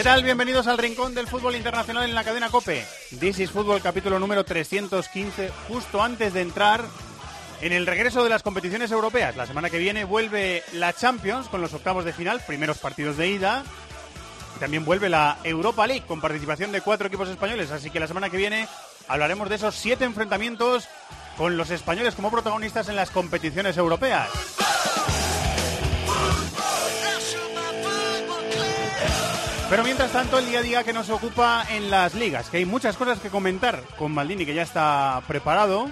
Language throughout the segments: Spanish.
¿Qué tal? Bienvenidos al Rincón del Fútbol Internacional en la cadena COPE. This is Fútbol capítulo número 315, justo antes de entrar en el regreso de las competiciones europeas. La semana que viene vuelve la Champions con los octavos de final, primeros partidos de ida. También vuelve la Europa League con participación de cuatro equipos españoles. Así que la semana que viene hablaremos de esos siete enfrentamientos con los españoles como protagonistas en las competiciones europeas. Pero mientras tanto, el día a día que nos ocupa en las ligas, que hay muchas cosas que comentar con Maldini, que ya está preparado,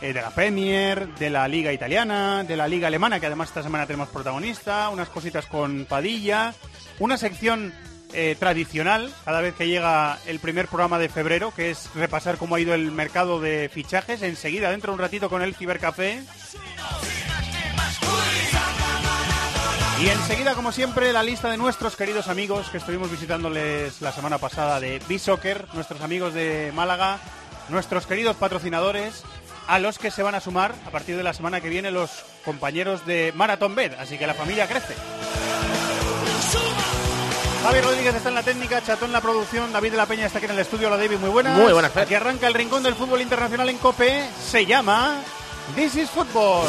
eh, de la Premier, de la Liga Italiana, de la Liga Alemana, que además esta semana tenemos protagonista, unas cositas con Padilla, una sección eh, tradicional cada vez que llega el primer programa de febrero, que es repasar cómo ha ido el mercado de fichajes. Enseguida, dentro de un ratito, con el Cibercafé. Y enseguida, como siempre, la lista de nuestros queridos amigos que estuvimos visitándoles la semana pasada de B-Soccer, nuestros amigos de Málaga, nuestros queridos patrocinadores, a los que se van a sumar a partir de la semana que viene los compañeros de Marathon Bed, así que la familia crece. Javi Rodríguez está en la técnica, Chatón en la producción, David de la Peña está aquí en el estudio. Hola David, muy buenas. Muy buenas. Aquí arranca el rincón del fútbol internacional en COPE, se llama This is Football.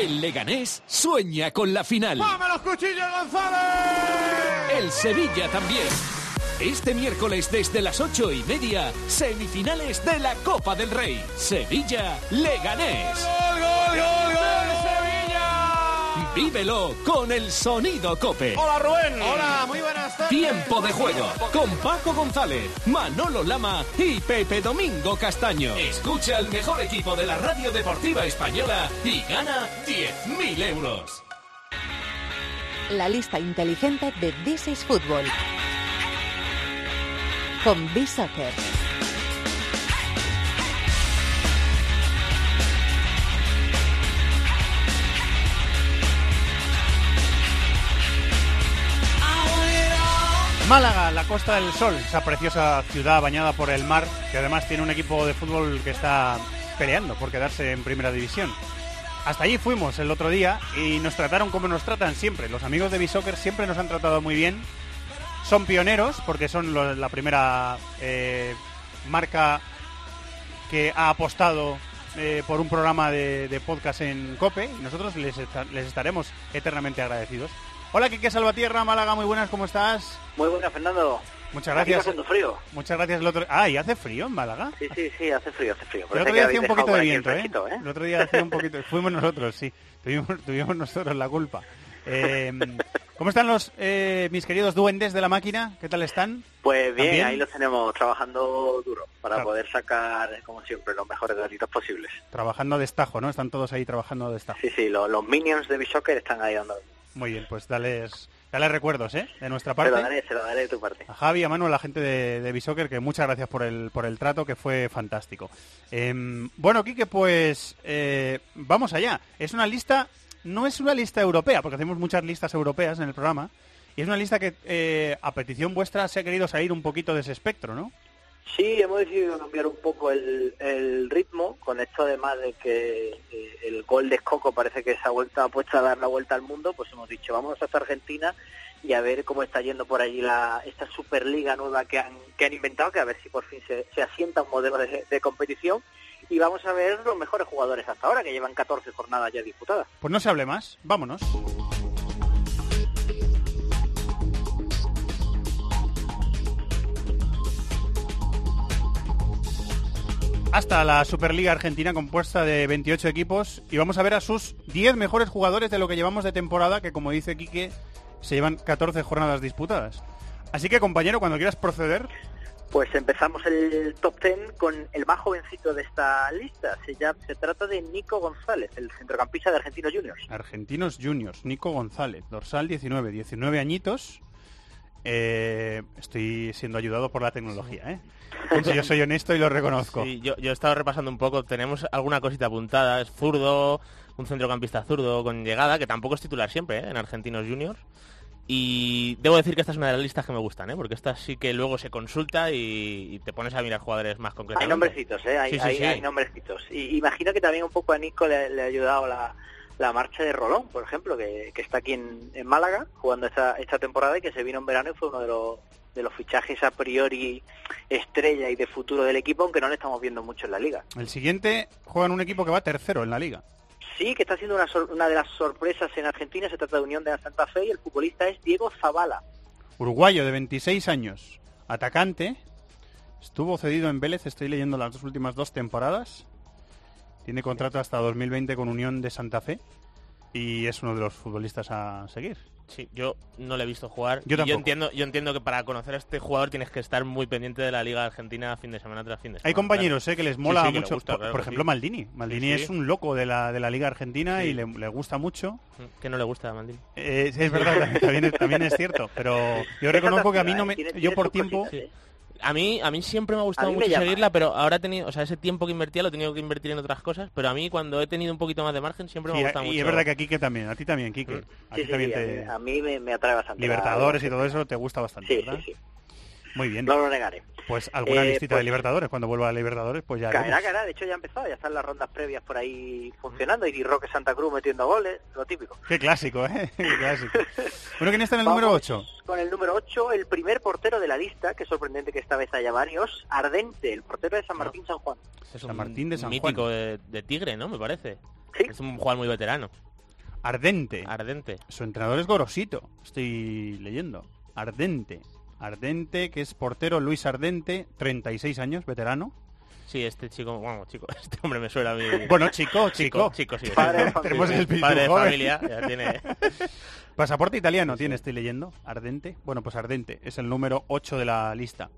El Leganés sueña con la final. los cuchillos González! El Sevilla también. Este miércoles desde las ocho y media, semifinales de la Copa del Rey. Sevilla Leganés. ¡Gol, gol, gol, gol! Vívelo con el sonido Cope. Hola Rubén. Hola, muy buenas tardes. Tiempo de juego con Paco González, Manolo Lama y Pepe Domingo Castaño. Escucha al mejor equipo de la radio deportiva española y gana 10.000 euros. La lista inteligente de This is Football. Con B-Soccer. Málaga, la Costa del Sol, esa preciosa ciudad bañada por el mar, que además tiene un equipo de fútbol que está peleando por quedarse en primera división. Hasta allí fuimos el otro día y nos trataron como nos tratan siempre. Los amigos de Bisoccer siempre nos han tratado muy bien. Son pioneros porque son la primera eh, marca que ha apostado eh, por un programa de, podcast en COPE y nosotros les estaremos eternamente agradecidos. Hola, Quique Salvatierra, Málaga, muy buenas, ¿cómo estás? Muy buena, Fernando. Muchas Aquí gracias. está haciendo frío. Muchas gracias el otro. Ah, y hace frío en Málaga. Sí, sí, sí, hace frío, hace frío. El Parece otro día hacía un poquito de aquí el viento, ¿eh? ¿eh? El otro día hacía un poquito. Fuimos nosotros, sí. Tuvimos, tuvimos nosotros la culpa. Eh, ¿Cómo están los eh, mis queridos duendes de la máquina? ¿Qué tal están? Pues bien, ¿También? ahí los tenemos trabajando duro para Claro. poder sacar, como siempre, los mejores gatitos posibles. Trabajando a destajo, ¿no? Están todos ahí trabajando a destajo. Sí, sí, lo- los minions de Bishocker están ahí dando. Muy bien, pues dales, dales recuerdos, ¿eh? De nuestra Se lo parte. daré, se lo daré de tu parte. A Javi, a Manu, a la gente de, de Bisoccer, que muchas gracias por el, por el trato, que fue fantástico. Em, bueno, Quique, pues eh, vamos allá. Es una lista, no es una lista europea, porque hacemos muchas listas europeas en el programa, y es una lista que eh, a petición vuestra se ha querido salir un poquito de ese espectro, ¿no? Sí, hemos decidido cambiar un poco el, ritmo, con esto además de que eh, el gol de Escoco parece que se ha vuelto ha puesto a dar la vuelta al mundo, pues hemos dicho, vamos hasta Argentina y a ver cómo está yendo por allí la, esta Superliga nueva que han, que han inventado, que a ver si por fin se, asienta un modelo de, de competición. Y vamos a ver los mejores jugadores hasta ahora, que llevan 14 jornadas ya disputadas. Pues no se hable más, vámonos. Hasta la Superliga Argentina compuesta de 28 equipos y vamos a ver a sus 10 mejores jugadores de lo que llevamos de temporada, que como dice Quique, se llevan 14 jornadas disputadas. Así que compañero, cuando quieras proceder, Pues empezamos el top 10 con el más jovencito de esta lista. Se, llama, se trata de Nico González, el centrocampista de Argentinos Juniors. Argentinos Juniors, Nico González, dorsal 19, 19 añitos. Eh, estoy siendo ayudado por la tecnología, ¿eh? yo soy honesto y lo reconozco. Sí, yo, yo he estado repasando un poco, tenemos alguna cosita apuntada, es zurdo, un centrocampista zurdo con llegada, que tampoco es titular siempre ¿eh? en Argentinos Juniors. Y debo decir que esta es una de las listas que me gustan, ¿eh? porque esta sí que luego se consulta y, y te pones a mirar jugadores más concretos. Hay nombrecitos, ¿eh? Hay, Sí, sí, hay- sí. hay nombrecitos. Y imagino que también un poco a Nico le, le ha ayudado la, la marcha de Rolón, por ejemplo, que, que está aquí en, en Málaga jugando esta, esta temporada y que se vino en verano y fue uno de los, de los fichajes a priori estrella y de futuro del equipo, aunque no le estamos viendo mucho en la liga. El siguiente juega en un equipo que va tercero en la liga. Sí, que está siendo una, sor- una de las sorpresas en Argentina, se trata de Unión de la Santa Fe y el futbolista es Diego Zavala. Uruguayo de 26 años, atacante. Estuvo cedido en Vélez, estoy leyendo las dos últimas dos temporadas. Tiene contrato hasta 2020 con Unión de Santa Fe. Y es uno de los futbolistas a seguir. Sí, yo no le he visto jugar. Yo Y tampoco. entiendo, yo entiendo que para conocer a este jugador tienes que estar muy pendiente de la Liga Argentina fin de semana tras fin de semana. Hay compañeros eh, que les mola Sí, sí, mucho. gusta, por, claro por que ejemplo, sí. Maldini. Maldini Sí, sí. es un loco de la, de la Liga Argentina Sí. y le, le gusta mucho. Que no le gusta a Maldini. Eh, es verdad, también, es- también es cierto. Pero yo reconozco que a mí no me. Yo por tiempo. A mí, a mí siempre me ha A gustado me mucho seguirla, pero ahora he tenido, o sea, ese tiempo que invertía lo he tenido que invertir en otras cosas, pero a mí cuando he tenido un poquito más de margen siempre me Sí, ha gustado y mucho. es verdad que a Quique también, a ti también, Quique. Mm. A Sí, ti sí, también sí, te. a mí, a mí me, me atrae bastante. la- Libertadores y todo eso te gusta bastante, Sí, ¿verdad? sí, sí. Muy bien. No lo negaré. Pues alguna Eh, listita pues- de Libertadores, cuando vuelva a Libertadores, pues ya Caerá, caerá, de hecho ya ha empezado, ya están las rondas previas por ahí funcionando, y Roque Santa Cruz metiendo goles, lo típico. Qué clásico, ¿eh? Qué clásico. Bueno, ¿quién está en el número Vamos 8? Con el número 8, el primer portero de la lista, que es sorprendente que esta vez haya varios, Ardente, el portero de San Martín San Juan. es San un Martín de San mítico Juan. de, de Tigre, ¿no? Me parece. Sí, Es un jugador muy veterano, Ardente. ardente. Su entrenador es Gorosito, estoy leyendo. Ardente. Ardente, que es portero Luis Ardente, 36 años, veterano. Sí, este chico, bueno, chico, este hombre me suena a mí. Bueno, chico, chico. chico, sí. Padre de sí. familia. Tenemos el Padre de joven. familia, ya tiene. Pasaporte italiano tiene, estoy leyendo. Ardente. Bueno, pues Ardente. Es el número 8 de la lista.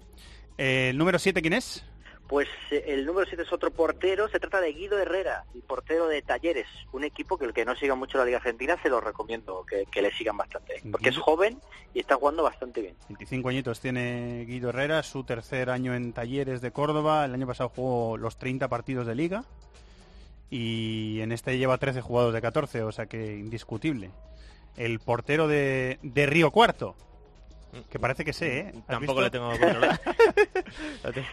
Eh, ¿El número 7 quién es? Pues eh, el número 7 es otro portero, se trata de Guido Herrera, el portero de Talleres, un equipo que el que no siga mucho la Liga Argentina se lo recomiendo que, que le sigan bastante, porque es joven y está jugando bastante bien. 25 añitos tiene Guido Herrera, su tercer año en Talleres de Córdoba. El año pasado jugó los 30 partidos de liga. Y en este lleva 13 jugados de 14, o sea que indiscutible. El portero de, de Río Cuarto, que parece que sé, ¿eh? ¿Has Tampoco visto? le tengo controlado. Lo te-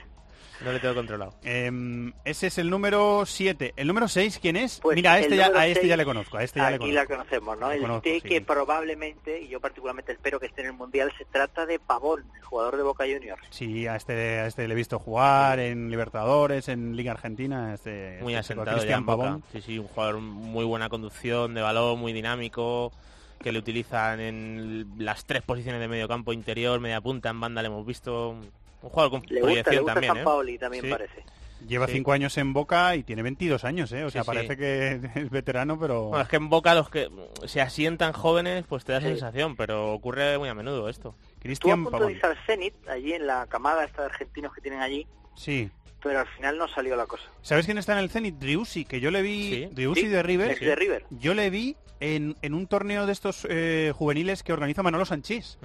no le tengo controlado. Em, ese es el número 7. ¿El número 6 quién es? Pues Mira, a este, ya, a este ya le conozco. A este ya le conozco. la conocemos, ¿no? Le El conozco, T sí. que probablemente, y yo particularmente espero que esté en el Mundial, se trata de Pavón, el jugador de Boca Juniors. Sí, a este, a este le he visto jugar en Libertadores, en Liga Argentina. Este, Muy este asentado ya Cristian en Boca. Pavón. Sí, sí, un jugador muy buena conducción de balón, muy dinámico, que le utilizan en las tres posiciones de medio campo, interior, media punta, en banda le hemos visto. Un jugador con Le gusta, le gusta también, San ¿eh? Paoli también Sí. parece. Lleva Sí. cinco años en Boca y tiene 22 años, ¿eh? O sea, Sí, sí. parece que es veterano, pero... Bueno, es que en Boca los que se asientan jóvenes, pues te da sensación, pero ocurre muy a menudo esto. Estuvo a Cristian punto de irse al Zenit, allí en la camada esta de argentinos que tienen allí, Sí. pero al final no salió la cosa. ¿Sabes quién está en el Zenit? Driussi, que yo le vi... Sí. Driussi Sí, de River. de River. Yo le vi en, en un torneo de estos eh, juveniles que organiza Manolo Sanchís,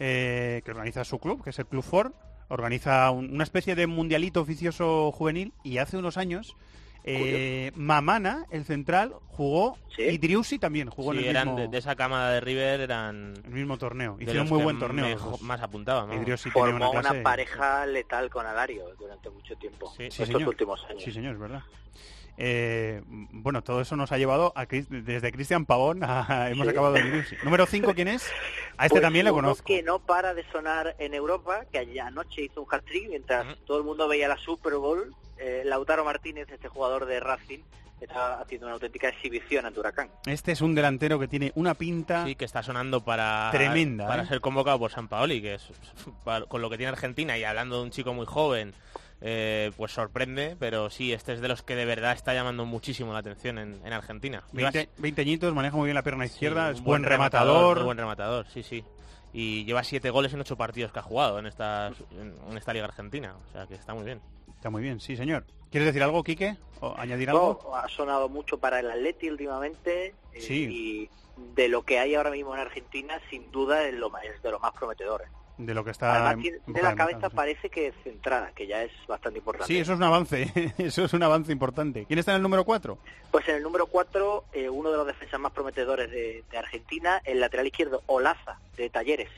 eh, que organiza su club, que es el Club Ford. Organiza un- una especie de mundialito oficioso juvenil y hace unos años eh, Mamana, el central, jugó Sí. y Driussi también jugó Sí, en el eran mismo, de, de esa camada de River, eran el mismo torneo. Hicieron muy buen torneo. más. Y vamos. Driussi tenía Formó una, una, clase- pareja letal con Alario durante mucho tiempo, Sí. Sí, estos señor. últimos años. Sí, señor, es verdad. Eh, bueno, todo eso nos ha llevado a desde Cristian Pavón a hemos Sí. acabado en Driussi. Número 5, ¿quién es? A este Pues también le conozco. que no para de sonar en Europa, que ayer anoche hizo un hat-trick mientras Ujú. todo el mundo veía la Super Bowl. eh, Lautaro Martínez, este jugador de Racing, está haciendo una auténtica exhibición ante Huracán. Este es un delantero que tiene una pinta. Sí, que está sonando para, Tremenda, para ¿eh? ser convocado por San Paoli, que es para- con lo que tiene Argentina y hablando de un chico muy joven, eh, pues sorprende, pero sí, este es de los que de verdad está llamando muchísimo la atención en, en Argentina. 20, 20 añitos, maneja muy bien la pierna izquierda, Sí, es buen rematador. Muy buen rematador, sí, sí. y lleva siete goles en ocho partidos que ha jugado en esta, en, en esta Liga Argentina. O sea que está muy bien. Está muy bien, sí, señor. ¿Quieres decir algo, Quique? ¿O añadir algo? No, ha sonado mucho para el Atleti últimamente eh, Sí. y de lo que hay ahora mismo en Argentina, sin duda es, lo más, es de lo más prometedores. De lo que está... Además, tiene, boca la de cabeza parece que centrada, que ya es bastante importante. Sí, eso es un avance. eso es un avance importante. ¿Quién está en el número 4? Pues en el número 4, uno de los defensas más prometedores de, de Argentina, el lateral izquierdo, Olaza, de Talleres.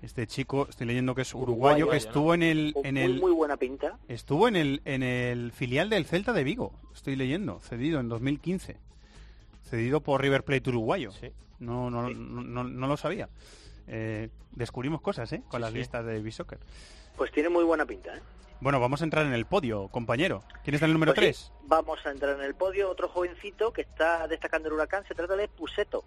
Este chico, estoy leyendo que es uruguayo, Uruguayo, que ¿no? estuvo en el... Con En muy, el muy buena pinta. Estuvo en el, en el filial del Celta de Vigo, estoy leyendo, cedido en 2015. Cedido por River Plate uruguayo. Sí. No, no, Sí. no, no, no lo sabía. Eh, descubrimos cosas, ¿eh? Con Sí, las sí. listas de Bisoccer. Pues tiene muy buena pinta. ¿eh? Bueno, vamos a entrar en el podio, compañero. ¿Quién está en el número Pues 3? sí, vamos a entrar en el podio. Otro jovencito que está destacando el huracán se trata de Puseto.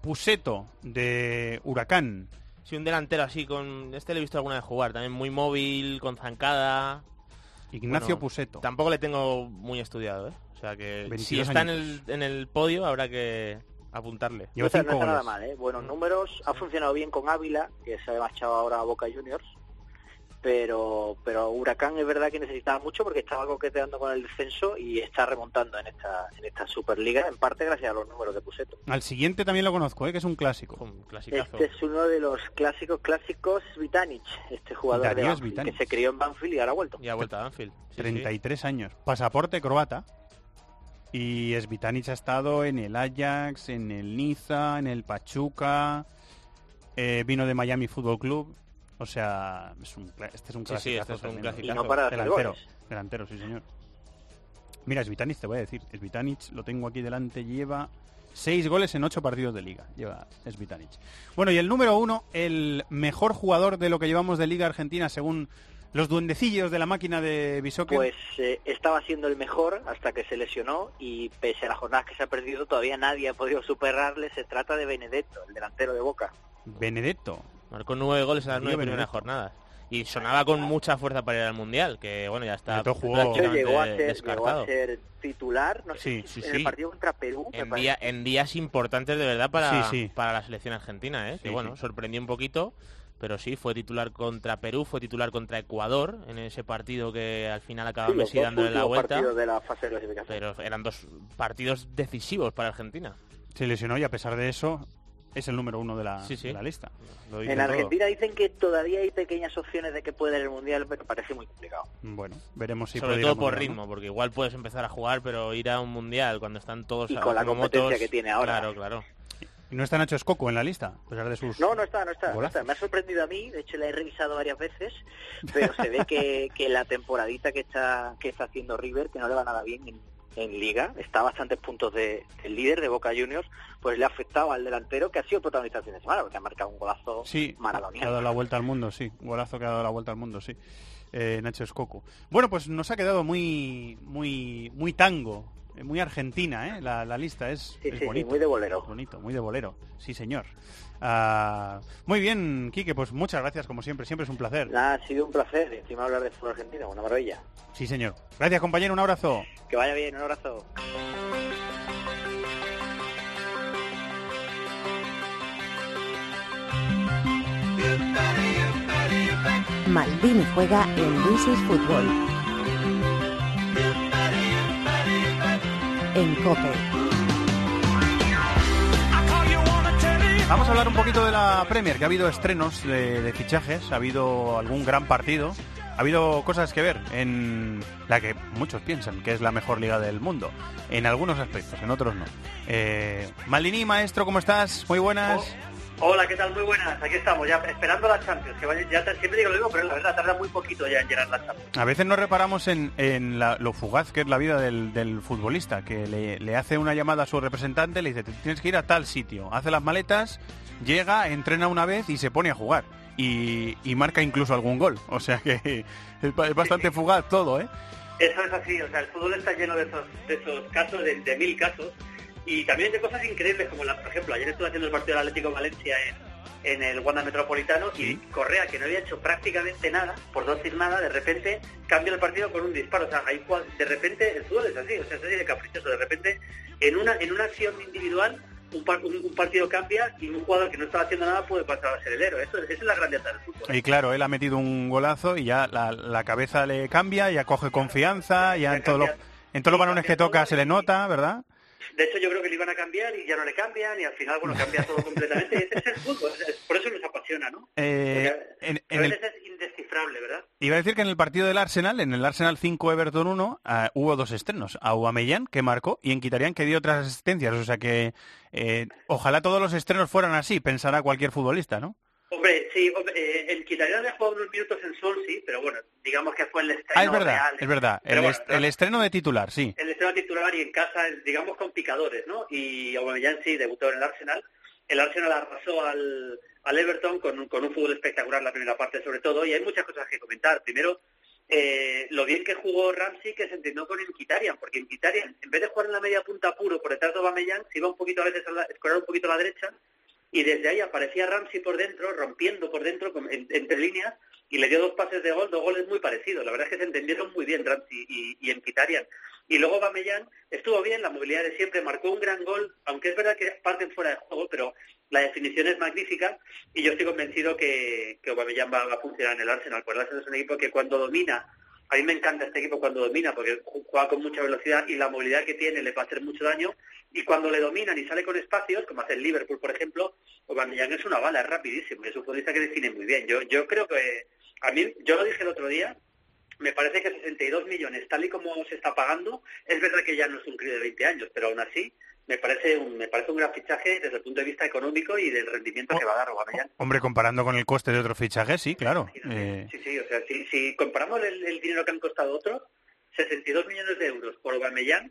Puseto, de Huracán. Sí, un delantero así con... Este le he visto alguna vez jugar, también muy móvil, con zancada. Ignacio Bueno, Puseto. Tampoco le tengo muy estudiado, ¿eh? O sea que 22 si está en el, en el podio habrá que apuntarle. No está, cinco no está nada mal, ¿eh? Buenos números. Ha funcionado bien con Ávila, que se ha marchado ahora a Boca Juniors. Pero, pero Huracán es verdad que necesitaba mucho porque estaba coqueteando con el descenso y está remontando en esta, en esta Superliga, en parte gracias a los números de Puseto. Al siguiente también lo conozco, ¿eh? que es un clásico. Un clasicazo. Este es uno de los clásicos clásicos Vitanic, este jugador de Banfield, que se crió en Banfield y ahora ha vuelto. Y ha vuelto a Anfield. Sí, sí. 33 años. Pasaporte croata. Y Svitanic ha estado en el Ajax, en el Niza, en el Pachuca. eh, vino de Miami Fútbol Club. O sea, es un, este es un Sí, sí, clasicazo este es un. Y clasicazo. no para de hacer Delantero, delantero, sí señor. Mira, Svitanic te voy a decir. Svitanic, lo tengo aquí delante, lleva seis goles en ocho partidos de liga. Lleva Svitanic. Bueno, y el número uno, el mejor jugador de lo que llevamos de Liga Argentina según los duendecillos de la máquina de Bishoque. Pues eh, estaba siendo el mejor hasta que se lesionó y pese a las jornadas que se ha perdido todavía nadie ha podido superarle. Se trata de Benedetto, el delantero de Boca. Benedetto. Marcó nueve goles en las nueve primeras jornadas. Y sonaba con mucha fuerza para ir al Mundial, que bueno, ya está prácticamente llegó a, ser, llegó descartado. a ser titular, no sé, Sí, en sí. el partido contra Perú. En, día- en días importantes de verdad para, Sí, sí. para la selección argentina, ¿eh? que bueno, sí. sorprendió un poquito, pero sí, fue titular contra Perú, fue titular contra Ecuador, en ese partido que al final acaba Sí, Messi dándole la vuelta, partidos de la fase de clasificación. pero eran dos partidos decisivos para Argentina. Se lesionó y a pesar de eso es el número uno de la, Sí, sí. de la lista. Lo En todo. Argentina dicen que todavía hay pequeñas opciones de que pueda ir al Mundial, pero parece muy complicado. Bueno, veremos si Sobre puede ir todo por Mundial, ¿no? ritmo, porque igual puedes empezar a jugar, pero ir a un mundial cuando están todos Y a- con la competencia motos, que tiene ahora. Claro, claro. ¿Y no está Nacho Escoco en la lista? A pesar de sus... No, no está, no está, no Golazos. está. Me ha sorprendido a mí, de hecho la he revisado varias veces, pero se ve que, que la temporadita que está que está haciendo River, que no le va nada bien en, en Liga, está a bastantes puntos de, del líder de Boca Juniors, pues le ha afectado al delantero que ha sido protagonista el fin de semana, porque ha marcado un golazo Sí, ha maradoniano. dado la vuelta al mundo, sí. Golazo que ha dado la vuelta al mundo, sí. Eh, Nacho Escoco. Bueno, pues nos ha quedado muy muy muy tango, muy argentina, ¿eh? La, la lista es, Sí, es sí, sí, bonito. muy de bolero. Bonito, muy de bolero. Sí, señor. Ah, muy bien, Quique, pues muchas gracias, como siempre. Siempre es un placer. Ha sido un placer, encima hablar de fútbol argentino, una maravilla. Sí, señor. Gracias, compañero. Un abrazo. Que vaya bien, un abrazo. Maldini juega en This is Fútbol. En COPE. Vamos a hablar un poquito de la Premier, que ha habido estrenos de, de fichajes, ha habido algún gran partido, ha habido cosas que ver en la que muchos piensan que es la mejor liga del mundo, en algunos aspectos, en otros no. Eh, Maldini, maestro, ¿cómo estás? Muy buenas. Hola, ¿qué tal? Muy buenas. Aquí estamos, ya esperando las Champions. Que vaya- ya te- siempre digo lo mismo, pero la verdad tarda muy poquito ya en llegar las Champions. A veces no reparamos en, en la- lo fugaz que es la vida del, del futbolista, que le, le hace una llamada a su representante, le dice, "Te tienes que ir a tal sitio, hace las maletas, llega, entrena una vez y se pone a jugar. Y, y marca incluso algún gol. O sea que es, ba- es bastante fugaz todo, ¿eh? Eso es así, o sea, el fútbol está lleno de esos, de esos casos, de, de mil casos, y también de cosas increíbles, como la, por ejemplo, ayer estuve haciendo el partido del Atlético de Valencia en, en el Wanda Metropolitano y Correa, que no había hecho prácticamente nada, por no decir nada, de repente cambia el partido con un disparo, o sea, hay de repente el fútbol es así, o sea, es así de caprichoso, de repente en una, en una acción individual un, par- un- un partido cambia y un jugador que no estaba haciendo nada puede pasar a ser el héroe. Eso, esa es la grandeza del fútbol. Y claro, él ha metido un golazo y ya la, la cabeza le cambia, ya coge confianza, ya en, todo lo- en todos los balones que toca se le nota, ¿verdad? De hecho, yo creo que le iban a cambiar y ya no le cambian y al final, bueno, cambia todo completamente. Ese es el fútbol, por eso nos apasiona, ¿no? Eh, en- a el- veces es indescifrable, ¿verdad? Iba a decir que en el partido del Arsenal, en el Arsenal 5 Everton 1, ah, hubo dos estrenos. A Aubameyang, que marcó, y en Quitarían, que dio otras asistencias. O sea que eh, ojalá todos los estrenos fueran así, pensará cualquier futbolista, ¿no? Hombre, sí, hombre, eh, el Quitaría ha jugado unos minutos en Sol, sí, pero bueno, digamos que fue el estreno Ah, es verdad, real. es verdad. El, bueno, est- el estreno de titular, sí. el estreno titular y en casa, digamos, con picadores, ¿no? Y Aubameyang sí debutó en el Arsenal. El Arsenal arrasó al, al Everton con, un- con un fútbol espectacular la primera parte, sobre todo, y hay muchas cosas que comentar. Primero, eh, lo bien que jugó Ramsey, que se entendió con Inquitarian, porque Inquitarian, en vez de jugar en la media punta puro por detrás de Aubameyang, se iba un poquito a veces a la, escorar un poquito a la derecha, y desde ahí aparecía Ramsey por dentro, rompiendo por dentro, entre líneas, y le dio dos pases de gol, dos goles muy parecidos. La verdad es que se entendieron muy bien Ramsey y, y. Y luego Bamellán estuvo bien, la movilidad de siempre, marcó un gran gol, aunque es verdad que parten fuera de juego, pero la definición es magnífica y yo estoy convencido que, que Aubameyang va, a funcionar en el Arsenal. Pues el Arsenal es un equipo que cuando domina, a mí me encanta este equipo cuando domina, porque ju- juega con mucha velocidad y la movilidad que tiene le va a hacer mucho daño. Y cuando le dominan y sale con espacios, como hace el Liverpool, por ejemplo, Aubameyang es una bala, es rapidísimo, es un futbolista que define muy bien. Yo, yo creo que, a mí, yo lo dije el otro día, me parece que 62 millones, tal y como se está pagando, es verdad que ya no es un crío de 20 años, pero aún así me parece un, me parece un gran fichaje desde el punto de vista económico y del rendimiento que va a dar Aubameyang. Hombre, comparando con el coste de otro fichaje, sí, claro. Eh, Sí, sí, o sea, si, si comparamos el, el dinero que han costado otros, 62 millones de euros por Aubameyang,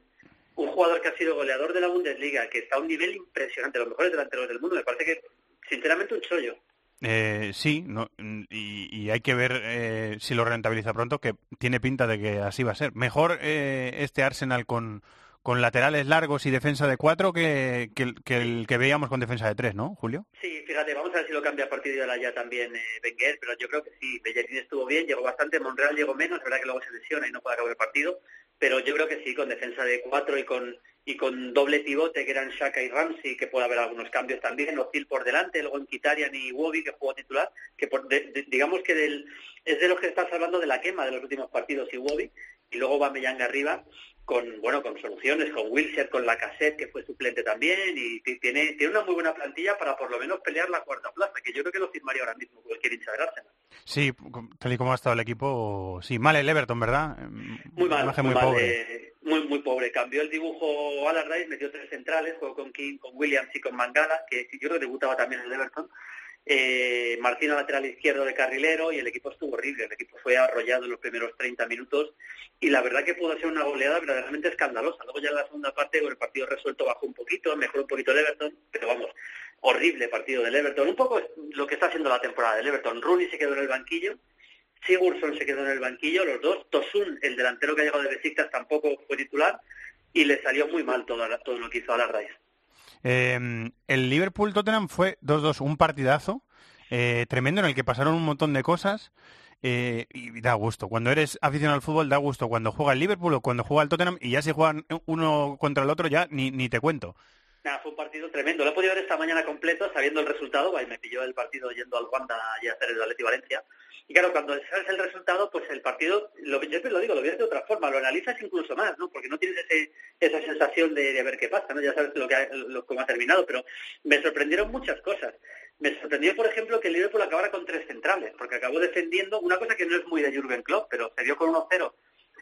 un jugador que ha sido goleador de la Bundesliga, que está a un nivel impresionante, los mejores delanteros del mundo, me parece que, sinceramente, un chollo. eh, sí, no, y, y hay que ver eh, si lo rentabiliza pronto, que tiene pinta de que así va a ser. Mejor eh, este Arsenal con, con laterales largos y defensa de cuatro que, que, el- que el que veíamos con defensa de tres, ¿no, Julio? Sí, fíjate, vamos a ver si lo cambia a partir de ahora ya también eh, Wenger, pero yo creo que sí, Bellerín estuvo bien, llegó bastante, Monreal llegó menos, es verdad que luego se lesiona y no puede acabar el partido, pero yo creo que sí, con defensa de cuatro y con y con doble pivote que eran Shaka y Ramsey, que puede haber algunos cambios también, Ozil por delante, luego en Kitarian y Wobby, que jugó titular, que por- de- digamos que del, es de los que estás hablando de la quema de los últimos partidos y Wobby, y luego va Mellanga arriba con bueno con soluciones, con Wilshere, con la cassette que fue suplente también, y ti- tiene, tiene una muy buena plantilla para por lo menos pelear la cuarta plaza, que yo creo que lo firmaría ahora mismo cualquier hincha del Arsenal. Sí, tal y como ha estado el equipo, sí, mal el Everton, ¿verdad? Muy mal, imagen muy, muy mal, pobre. eh, muy, muy pobre. Cambió el dibujo Allardyce, metió tres centrales, jugó con King, con Williams y con Mangala, que yo creo que debutaba también en el Everton. Eh, Martino lateral izquierdo de carrilero y el equipo estuvo horrible. El equipo fue arrollado en los primeros 30 minutos y la verdad que pudo ser una goleada verdaderamente escandalosa. Luego ya en la segunda parte con el partido resuelto bajó un poquito, mejoró un poquito el Everton, pero vamos, horrible partido del Everton. Un poco lo que está haciendo la temporada del Everton. Rooney se quedó en el banquillo, Sigurdsson se quedó en el banquillo, los dos. Tosun, el delantero que ha llegado de Besiktas, tampoco fue titular y le salió muy mal todo, todo lo que hizo Allardyce. Eh, el Liverpool-Tottenham fue 2-2, un partidazo eh, tremendo en el que pasaron un montón de cosas eh, y da gusto. Cuando eres aficionado al fútbol da gusto. Cuando juega el Liverpool o cuando juega el Tottenham y ya si juegan uno contra el otro ya ni, ni te cuento. Nada, fue un partido tremendo. Lo he podido ver esta mañana completo, sabiendo el resultado. Ahí me pilló el partido yendo al Wanda y a hacer el Atleti Valencia. Y claro, cuando sabes el resultado, pues el partido, yo siempre lo digo, lo ves de otra forma, lo analizas incluso más, ¿no? Porque no tienes ese, esa sensación de, de ver qué pasa, ¿no? Ya sabes lo que ha, lo, cómo ha terminado, pero me sorprendieron muchas cosas. Me sorprendió, por ejemplo, que el Liverpool acabara con tres centrales, porque acabó defendiendo una cosa que no es muy de Jurgen Klopp, pero se dio con 1-0,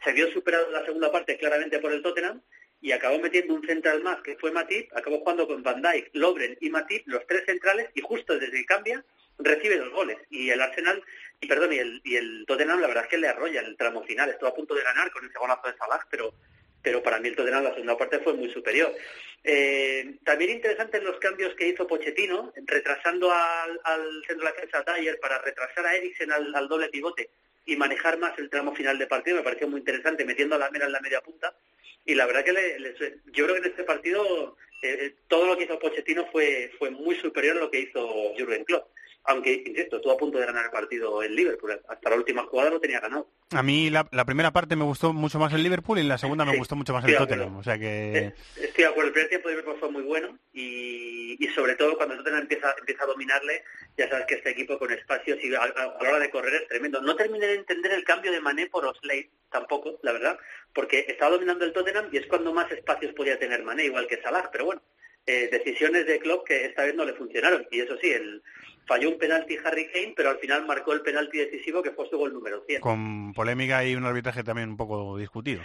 se vio superado la segunda parte claramente por el Tottenham, y acabó metiendo un central más, que fue Matip, acabó jugando con Van Dijk, Lobren y Matip, los tres centrales, y justo desde que cambia, recibe dos goles. Y el Arsenal, y perdón, y el, y el Tottenham, la verdad es que le arrolla el tramo final. Estuvo a punto de ganar con ese golazo de Salah, pero, pero para mí el Tottenham la segunda parte fue muy superior. Eh, también interesante en los cambios que hizo Pochettino, retrasando al, centro de la defensa Dyer para retrasar a Eriksen al, doble pivote y manejar más el tramo final de partido, me pareció muy interesante, metiendo a la mera en la media punta. Y la verdad que le, le, yo creo que en este partido eh, todo lo que hizo Pochettino fue, fue muy superior a lo que hizo Jurgen Klopp. Aunque, insisto, estuvo a punto de ganar el partido el Liverpool. Hasta la última jugada lo tenía ganado. A mí la, la primera parte me gustó mucho más el Liverpool y la segunda me gustó mucho más el Tottenham. O sea que... Eh, Estoy de acuerdo, el primer tiempo de Liverpool fue muy bueno y, y sobre todo cuando el Tottenham empieza, empieza a dominarle, ya sabes que este equipo con espacios y a, a- a la hora de correr es tremendo. No terminé de entender el cambio de Mané por Osley tampoco, la verdad, porque estaba dominando el Tottenham y es cuando más espacios podía tener Mané, igual que Salah, pero bueno, eh, decisiones de Klopp que esta vez no le funcionaron. Y eso sí, el, falló un penalti Harry Kane, pero al final marcó el penalti decisivo que fue su gol número 100. Con polémica y un arbitraje también un poco discutido.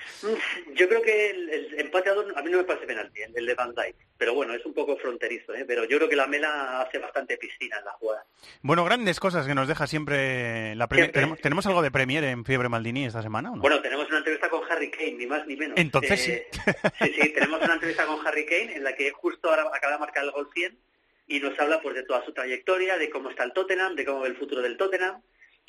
Yo creo que el, el empate a mí no me parece penalti, el, de Van Dijk. Pero bueno, es un poco fronterizo, ¿eh? pero yo creo que la Mela hace bastante piscina en la jugada. Bueno, grandes cosas que nos deja siempre la. Siempre. ¿Tenemos, ¿Tenemos algo de Premier en Fiebre Maldini esta semana o no? Bueno, tenemos una entrevista con Harry Kane, ni más ni menos. Entonces Eh, sí, sí, tenemos una entrevista con Harry Kane en la que justo ahora acaba de marcar el gol 100 y nos habla pues de toda su trayectoria, de cómo está el Tottenham, de cómo ve el futuro del Tottenham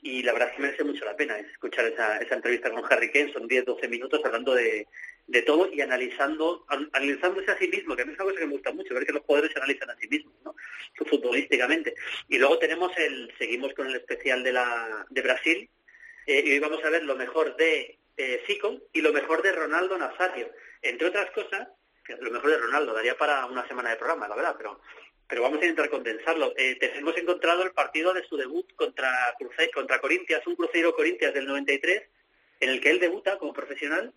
y la verdad es que merece mucho la pena escuchar esa, esa entrevista con Harry Kane, son 10-12 minutos hablando de, de todo y analizando an- analizándose a sí mismo, que a mí es una cosa que me gusta mucho, ver que los jugadores se analizan a sí mismos, ¿no? futbolísticamente. Y luego tenemos el, seguimos con el especial de, la, de Brasil, eh, y hoy vamos a ver lo mejor de eh, Zico y lo mejor de Ronaldo Nazario. Entre otras cosas, lo mejor de Ronaldo daría para una semana de programa, la verdad, pero pero vamos a intentar condensarlo. Eh, hemos encontrado el partido de su debut contra Cruce- contra Corintias, un Cruzeiro Corintias del 93, en el que él debuta como profesional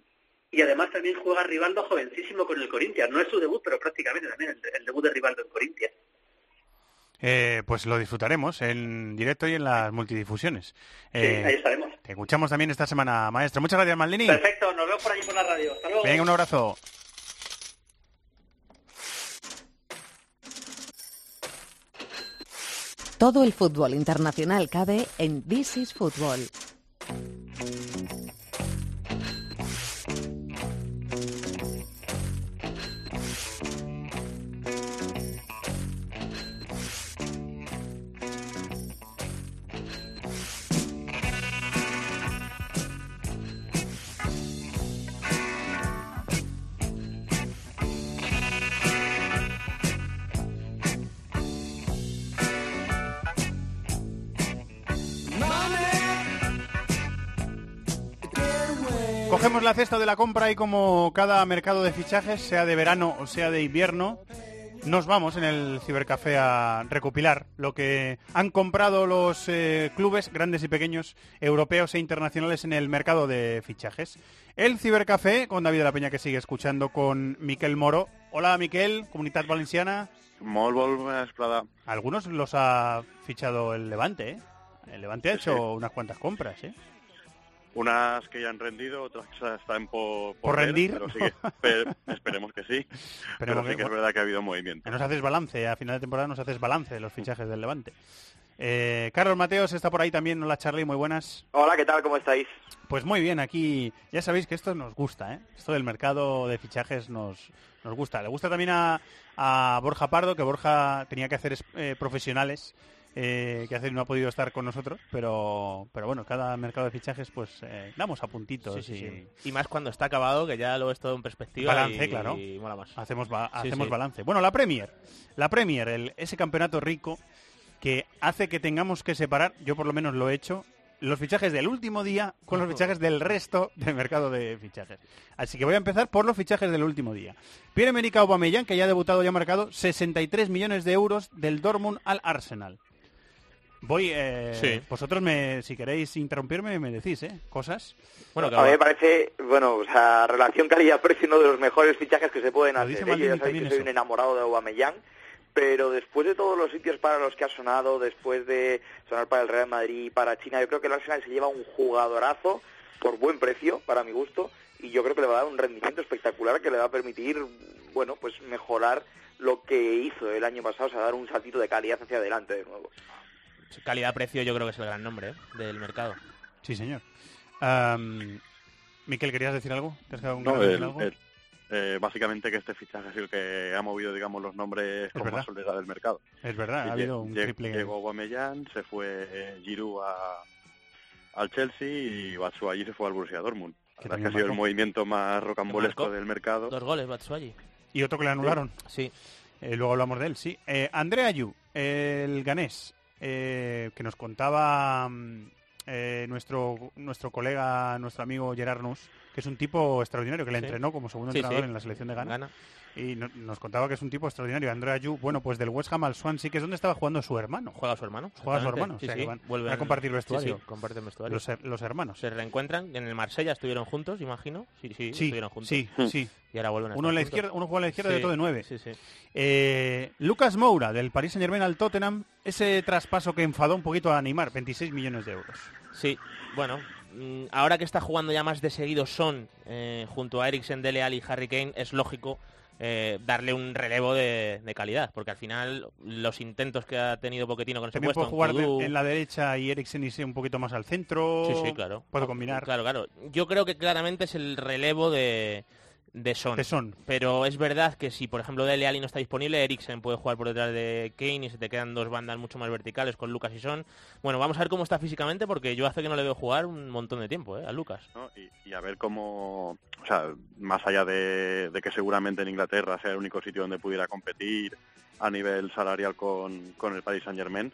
y además también juega Rivaldo jovencísimo con el Corintias. No es su debut, pero prácticamente también el, el debut de Rivaldo en Corintias. Eh, pues lo disfrutaremos en directo y en las multidifusiones. Sí, Eh, ahí estaremos. te escuchamos también esta semana, maestro. Muchas gracias, Maldini. Perfecto, nos vemos por allí por la radio. Hasta luego. Venga, un abrazo. Todo el fútbol internacional cabe en This is Football. Y como cada mercado de fichajes, sea de verano o sea de invierno, nos vamos en el cibercafé a recopilar lo que han comprado los eh, clubes grandes y pequeños europeos e internacionales en el mercado de fichajes. El cibercafé con David de la Peña que sigue escuchando con Miquel Moro. Hola Miquel, Comunidad Valenciana. Molt Prada. Algunos los ha fichado el Levante, ¿eh? El Levante ha hecho sí. unas cuantas compras, ¿eh? Unas que ya han rendido, otras que están por, Por ver, rendir. Pero sí que- esperemos que sí. pero que- sí que es verdad que ha habido movimiento. Nos haces balance, a final de temporada nos haces balance de los fichajes del Levante. Eh, Carlos Mateos está por ahí también, hola Charlie, muy buenas. Hola, ¿qué tal? ¿Cómo estáis? Pues muy bien, aquí ya sabéis que esto nos gusta, ¿eh? Esto del mercado de fichajes nos, nos gusta. Le gusta también a, a Borja Pardo, que Borja tenía que hacer eh, profesionales, eh, que hace no ha podido estar con nosotros, pero, pero bueno, cada mercado de fichajes pues eh, damos a puntitos Sí, sí, y sí. Y más cuando está acabado, que ya lo ves todo en perspectiva. Balance, y, claro. y mola más. hacemos, ba- hacemos balance. Bueno, la Premier, la Premier, el- ese campeonato rico que hace que tengamos que separar, yo por lo menos lo he hecho, los fichajes del último día con los fichajes del resto del mercado de fichajes. Así que voy a empezar por los fichajes del último día. Pierre-Emerick Aubameyang, que ya ha debutado y ha marcado 63 millones de euros del Dortmund al Arsenal. Voy, eh, Sí. vosotros me, si queréis interrumpirme, me decís, ¿eh? Cosas. Bueno, A mí me parece, bueno, o sea, relación calidad-precio, uno de los mejores fichajes que se pueden Lo hacer. ¿eh? Yo ya sabéis que soy un enamorado de Aubameyang, pero después de todos los sitios para los que ha sonado, después de sonar para el Real Madrid y para China, yo creo que el Arsenal se lleva un jugadorazo por buen precio, para mi gusto, y yo creo que le va a dar un rendimiento espectacular que le va a permitir, bueno, pues mejorar lo que hizo el año pasado, o sea, dar un saltito de calidad hacia adelante de nuevo. Calidad-precio yo creo que es el gran nombre ¿eh? del mercado. Sí, señor. Am, Miquel, ¿querías decir algo? ¿Te has quedado con No, ganas de el- decir algo? el- eh, básicamente que este fichaje ha sido el que ha movido, digamos, los nombres con verdad. más solidez del mercado. Es verdad, ha habido un triple... Llegó Aubameyang, se fue eh, Giroud a- al Chelsea y Batshuayi se fue al Borussia Dortmund. Que La verdad es que ha sido el movimiento más rocambolesco del mercado. Dos goles, Batsuagi. Y otro que le anularon. Sí. Eh, luego hablamos de él, sí. Eh, Andrea Yu, el ganés. Eh, que nos contaba mm, eh, nuestro nuestro colega, nuestro amigo Gerard Nus, que es un tipo extraordinario, que le Sí. entrenó como segundo Sí, entrenador sí. en la selección de Ghana. Gana. Y no- nos contaba que es un tipo extraordinario. Andrea Yu, bueno, pues del West Ham al Swansea, que es donde estaba jugando su hermano. Juega su hermano. Juega su exactamente. hermano, o sea que van- vuelven- a compartir vestuario. comparten vestuario. Los, her- los hermanos. Se reencuentran. En el Marsella estuvieron juntos, imagino. Sí, sí, Sí, estuvieron juntos. sí, sí. Y ahora vuelven a Uno, en la izquierda, uno juega a la izquierda y Sí, otro de nueve. Sí, sí. Eh, Lucas Moura, del Paris Saint Germain al Tottenham, ese traspaso que enfadó un poquito a Neymar, 26 millones de euros. Sí, bueno, ahora que está jugando ya más de seguido Son eh, junto a Eriksen, Dele Alli y Harry Kane, es lógico eh, darle un relevo de, de calidad, porque al final los intentos que ha tenido Pochettino con ese También puesto, puede jugar en la derecha y Eriksen irse un poquito más al centro. Sí, sí, claro. Puede combinar. Claro, claro. Yo creo que claramente es el relevo de, de Son. De Son. Pero es verdad que si, por ejemplo, Dele Alli no está disponible, Eriksen puede jugar por detrás de Kane y se te quedan dos bandas mucho más verticales con Lucas y Son. Bueno, vamos a ver cómo está físicamente porque yo hace que no le veo jugar un montón de tiempo, ¿eh? A Lucas. ¿no? Y, y a ver cómo, o sea, más allá de, de que seguramente en Inglaterra sea el único sitio donde pudiera competir a nivel salarial con, con el Paris Saint Germain,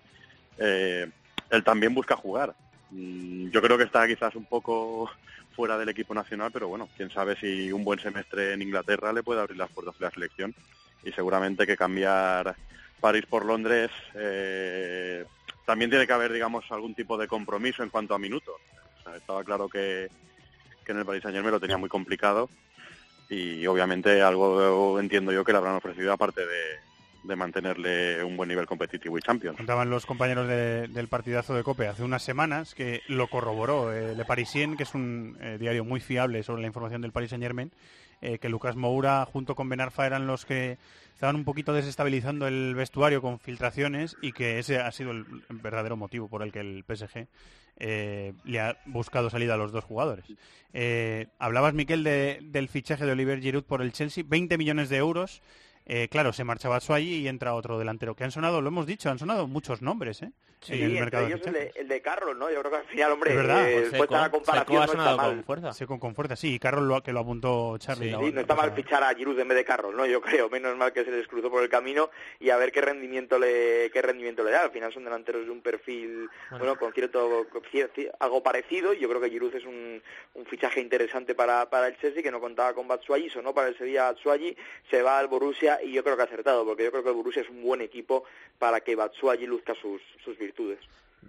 él también busca jugar. Mm, Yo creo que está quizás un poco fuera del equipo nacional, pero bueno, quién sabe si un buen semestre en Inglaterra le puede abrir las puertas de la selección. Y seguramente que cambiar París por Londres eh, también tiene que haber, digamos, algún tipo de compromiso en cuanto a minutos. O sea, estaba claro que, en el Paris Saint Germain lo tenía muy complicado y obviamente algo entiendo yo que le habrán ofrecido aparte de, de mantenerle un buen nivel competitivo y champions. Contaban los compañeros de- del partidazo de COPE hace unas semanas que lo corroboró eh, Le Parisien, que es un eh, diario muy fiable sobre la información del Paris Saint Germain, eh, que Lucas Moura junto con Ben Arfa eran los que estaban un poquito desestabilizando el vestuario con filtraciones y que ese ha sido el verdadero motivo por el que el PSG eh, le ha buscado salida a los dos jugadores. Hablabas, Miquel, de- del fichaje de Oliver Giroud por el Chelsea, 20 millones de euros. Eh, claro, se marchaba allí y entra otro delantero. Que han sonado, lo hemos dicho, han sonado muchos nombres ¿eh? Sí, en el mercado de ellos el de, el de Carroll, ¿no? Yo creo que al final, hombre, Es verdad, eh, pues la comparación Seco ha no está mal. con fuerza. Sí, con, con fuerza, sí. Y Carroll lo, que lo apuntó Charlie. Sí, no está mal fichar a Giroud en vez de Carroll, ¿no? Yo creo, menos mal que se les cruzó por el camino y a ver qué rendimiento le qué rendimiento le da. Al final son delanteros de un perfil, bueno, con cierto con cier- cier- algo parecido. y Yo creo que Giroud es un, un fichaje interesante para, para el Chelsea que no contaba con Batshuayi, sonó para el Sevilla Batshuayi, se va al Borussia y yo creo que ha acertado, porque yo creo que el Borussia es un buen equipo para que Batshuayi luzca sus, sus virtudes.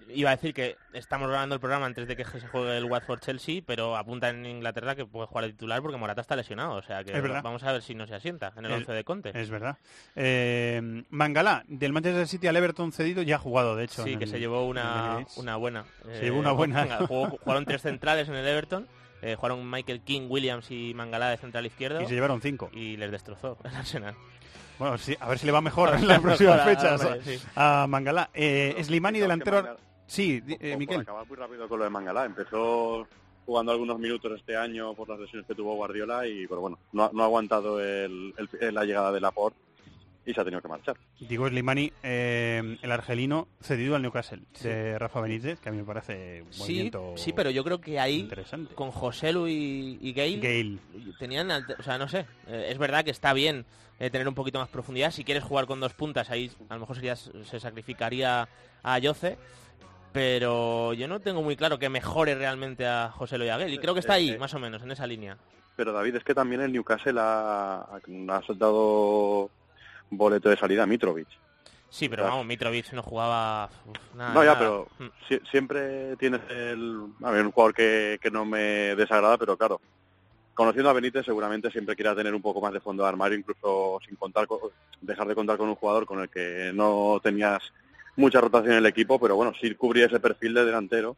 Iba a decir que estamos grabando el programa antes de que se juegue el Watford-Chelsea, pero apunta en Inglaterra que puede jugar de titular porque Morata está lesionado. O sea que vamos a ver si no se asienta en el Es- 11 de Conte. Es verdad. Eh, Mangala, del Manchester City al Everton cedido, ya ha jugado, de hecho. Sí, que el- se llevó el una, buena. Se llevó una buena. jugó- jugaron tres centrales en el Everton. eh, jugaron Michael King, Williams y Mangala de central izquierdo. Y se llevaron cinco. Y les destrozó el Arsenal. Bueno, sí, a ver si le va mejor en las próximas fechas hombre, sí. a Mangala. Eh, Slimani, delantero... Mangala- Sí, eh, Miquel. acabar muy rápido con lo de Mangalá. Empezó jugando algunos minutos este año por las lesiones que tuvo Guardiola y, pero bueno, no, ha- no ha aguantado el- el- la llegada de Laporte y se ha tenido que marchar. Digo Slimani, eh, el argelino cedido al Newcastle de Rafa Benítez, que a mí me parece un Sí, movimiento sí, pero yo creo que ahí interesante. con José Lu y, Gale. tenían, o sea, no sé, eh, es verdad que está bien eh, tener un poquito más profundidad. Si quieres jugar con dos puntas, ahí a lo mejor sería, se sacrificaría a Yoce. Pero yo no tengo muy claro que mejore realmente a José Lu y a. Y creo que está ahí, más o menos, en esa línea. Pero David, es que también el Newcastle ha, ha soltado boleto de salida a Mitrovic. Sí, pero vamos, Mitrovic no jugaba uf, nada. no, ya, nada. pero Mm. si- siempre tienes el... A ver, un jugador que, que no me desagrada, pero claro, conociendo a Benítez seguramente siempre quiera tener un poco más de fondo de armario, incluso sin contar con- dejar de contar con un jugador con el que no tenías mucha rotación en el equipo, pero bueno, sí cubría ese perfil de delantero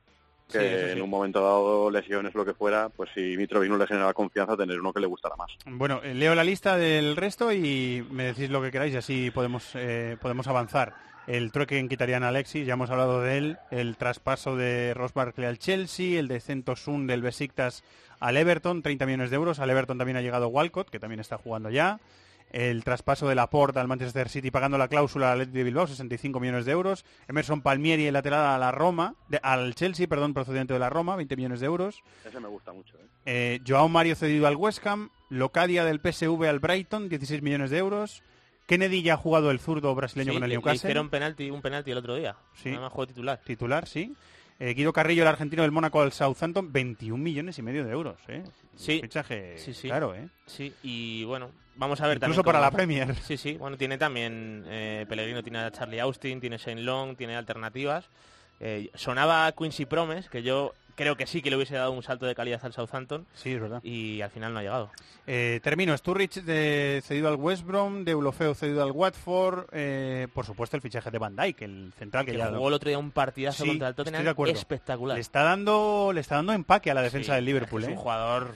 que Sí, eso sí. en un momento dado, lesiones, lo que fuera, pues si Mitrovic no le generaba confianza, tener uno que le gustara más. Bueno, eh, leo la lista del resto y me decís lo que queráis y así podemos, eh, podemos avanzar. El trueque en quitarían a Alexis, ya hemos hablado de él. El traspaso de Ross Barkley al Chelsea, el de Centosun del Besiktas al Everton, 30 millones de euros. Al Everton también ha llegado Walcott, que también está jugando ya. El traspaso de Laporta al Manchester City pagando la cláusula al Athletic de Bilbao, 65 millones de euros. Emerson Palmieri, el lateral a la Roma, de- al Chelsea, perdón, procedente de la Roma, 20 millones de euros. Ese me gusta mucho. ¿eh? Eh, Joao Mario cedido al West Ham, Locadia del PSV al Brighton, 16 millones de euros. Kennedy ya ha jugado el zurdo brasileño Sí, con el le- le Newcastle. hicieron penalti, un penalti el otro día. Sí. Además jugó titular. Titular, sí. Eh, Guido Carrillo, el argentino del Mónaco al Southampton, 21 millones y medio de euros, ¿eh? Sí. Fichaje Sí, sí. claro, ¿eh? Sí, y bueno, vamos a ver Incluso también para cómo- la Premier. Sí, sí, bueno, tiene también eh, Pellegrino, tiene a Charlie Austin, tiene Shane Long, tiene alternativas. Eh, sonaba Quincy Promes, que yo creo que sí que le hubiese dado un salto de calidad al Southampton Sí, es verdad. y al final no ha llegado. Eh, termino, Sturridge de, cedido al West Brom, de Eulofeo cedido al Watford, eh, por supuesto el fichaje de Van Dijk, el central que, Que ya jugó el otro día un partidazo Sí, contra el Tottenham espectacular. le está dando le está dando empaque a la defensa Sí, del Liverpool, es ¿eh? un jugador,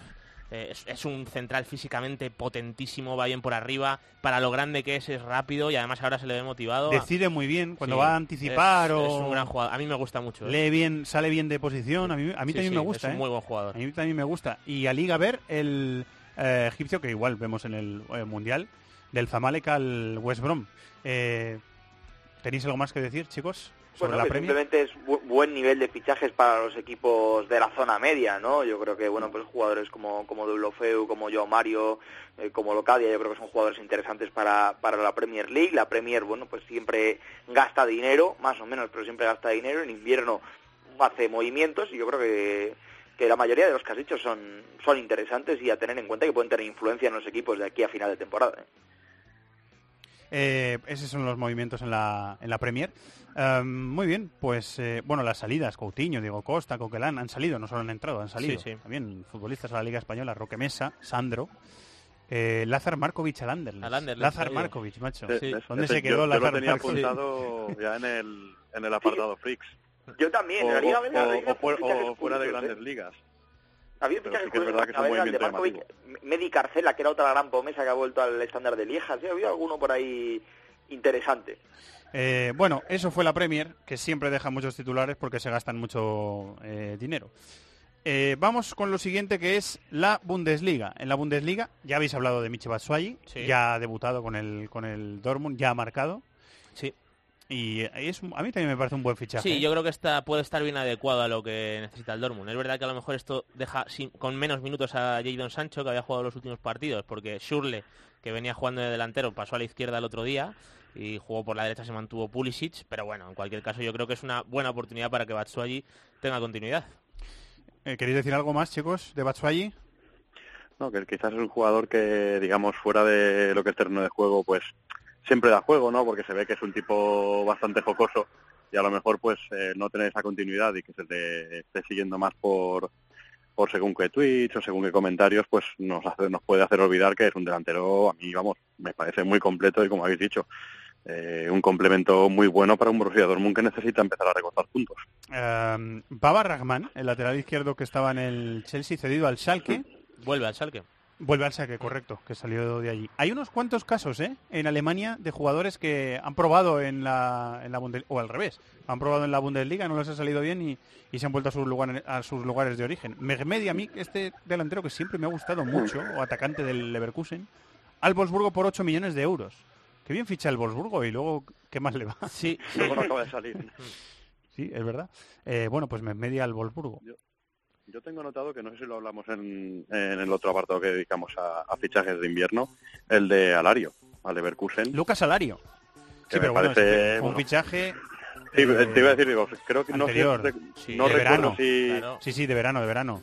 eh, es, es un central físicamente potentísimo, va bien por arriba, para lo grande que es, es rápido y además ahora se le ve motivado. Decide muy bien cuando Sí, va a anticipar es, o es un gran jugador. A mí me gusta mucho. ¿eh? lee bien, sale bien de posición, a mí, a mí Sí, también sí, me gusta, Es un ¿eh? muy buen jugador. A mí también me gusta. Y a Liga ver el egipcio que igual vemos en el eh, Mundial, del Zamalek al West Brom. ¿Tenéis algo más que decir, chicos? Bueno, la que simplemente es bu- buen nivel de fichajes para los equipos de la zona media, ¿no? Yo creo que, bueno, pues jugadores como, como Deulofeu, como Joao Mario, eh, como Locadia, yo creo que son jugadores interesantes para, para la Premier League. La Premier, bueno, pues siempre gasta dinero, más o menos, pero siempre gasta dinero. En invierno hace movimientos y yo creo que, que la mayoría de los que has dicho son, son interesantes y a tener en cuenta que pueden tener influencia en los equipos de aquí a final de temporada. ¿eh? Eh, esos son los movimientos en la, en la Premier. Eh, muy bien, pues eh, bueno, las salidas, Coutinho, Diego Costa, Coquelán, han salido, no solo han entrado, han salido. Sí, sí. También futbolistas de la Liga Española, Roque Mesa, Sandro, eh, Lázar Markovic al Anderlecht. Lázar. Markovic, macho. Sí. ¿Dónde Ese se quedó yo, yo Lázaro lo tenía apuntado ya en el, en el apartado Freaks. Yo también, O, en la Liga o- Belga, la Liga o o fuera de ¿eh? grandes ligas. Había Pero fichajes sí que es verdad que de Markovic, Medi Carcela, que era otra gran promesa que ha vuelto al estándar de Lieja. Sí, había alguno por ahí interesante. Eh, bueno, eso fue la Premier, que siempre deja muchos titulares porque se gastan mucho eh, dinero. Eh, vamos con lo siguiente que es la Bundesliga. En la Bundesliga ya habéis hablado de Miche Batshuayi, Sí. ya ha debutado con el, con el Dortmund, ya ha marcado. Sí. Y es, un- a mí también me parece un buen fichaje. Sí, ¿eh? yo creo que esta puede estar bien adecuado a lo que necesita el Dortmund. Es verdad que a lo mejor esto deja sin- con menos minutos a Jadon Sancho, que había jugado los últimos partidos, porque Schürrle, que venía jugando de delantero, pasó a la izquierda el otro día y jugó por la derecha, se mantuvo Pulisic, pero bueno, en cualquier caso yo creo que es una buena oportunidad para que Batshuayi tenga continuidad. Eh, ¿Queréis decir algo más, chicos, de Batshuayi? No, que quizás es un jugador que, digamos, fuera de lo que es terreno de juego, pues siempre da juego, ¿no? Porque se ve que es un tipo bastante focoso y a lo mejor, pues, eh, no tener esa continuidad y que se le esté siguiendo más por por según qué tweets o según qué comentarios, pues nos hace, nos puede hacer olvidar que es un delantero, a mí, vamos, me parece muy completo y como habéis dicho, eh, un complemento muy bueno para un Borussia Dortmund que necesita empezar a recortar puntos. Eh, Baba Rahman, el lateral izquierdo que estaba en el Chelsea, cedido al Schalke. Vuelve al Schalke. Vuelve al saque, correcto, que salió de allí. Hay unos cuantos casos, ¿eh? En Alemania de jugadores que han probado en la, en la Bundes- o al revés, han probado en la Bundesliga, no les ha salido bien y, y se han vuelto a sus, lugares, a sus lugares de origen. Mehmedi, a mí, este delantero que siempre me ha gustado mucho, o atacante del Leverkusen, al Wolfsburgo por 8 millones de euros. Qué bien ficha el Wolfsburgo y luego, ¿qué más le va? Sí, Luego no acaba de salir. Sí, es verdad. Eh, bueno, pues Mehmedi al Wolfsburgo. Yo tengo notado que no sé si lo hablamos en, en el otro apartado que dedicamos a, a fichajes de invierno, el de Alario, al Leverkusen. Lucas Alario. Que Sí, me pero bueno, parece, un bueno, fichaje Sí, eh, te iba a decir, digo, creo que no, sé, anterior. de- Sí, no de recuerdo verano. si... Claro. Sí, sí, de verano, de verano.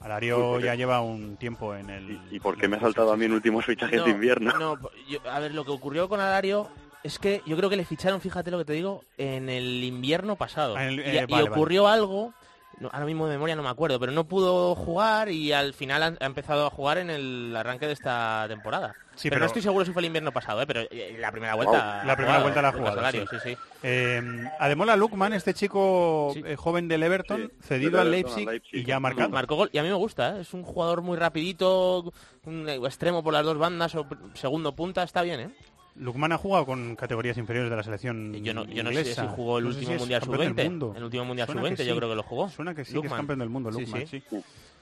Alario ya lleva un tiempo en el... ¿Y, y por qué me ha saltado a mí en últimos fichajes de invierno? No, yo- a ver, lo que ocurrió con Alario es que yo creo que le ficharon, fíjate lo que te digo, en el invierno pasado. Ah, el- y, eh, y vale, ocurrió algo, no, ahora mismo de memoria no me acuerdo, pero no pudo jugar y al final ha, ha empezado a jugar en el arranque de esta temporada. Sí, pero, pero- no estoy seguro si fue el invierno pasado, ¿eh? pero eh, la primera vuelta. La primera vuelta la ha Lucas jugado, Alario, sí. sí, sí. Eh, Ademola Lukman, este chico Sí. eh, joven del Everton, Sí, cedido al Leipzig, y ya ha marcado. Marcó gol y a mí me gusta, ¿eh? es un jugador muy rapidito, un extremo por las dos bandas o segundo punta, está bien, ¿eh? Lukman ha jugado con categorías inferiores de la selección Yo no, yo no sé inglesa. si jugó el No último si Mundial campeón del Sub-20. mundo. El último Mundial Suena que Sub-20 sí. yo creo que lo jugó. Suena que sí, que es Lukman. campeón del mundo, Sí, Lukman, sí. sí.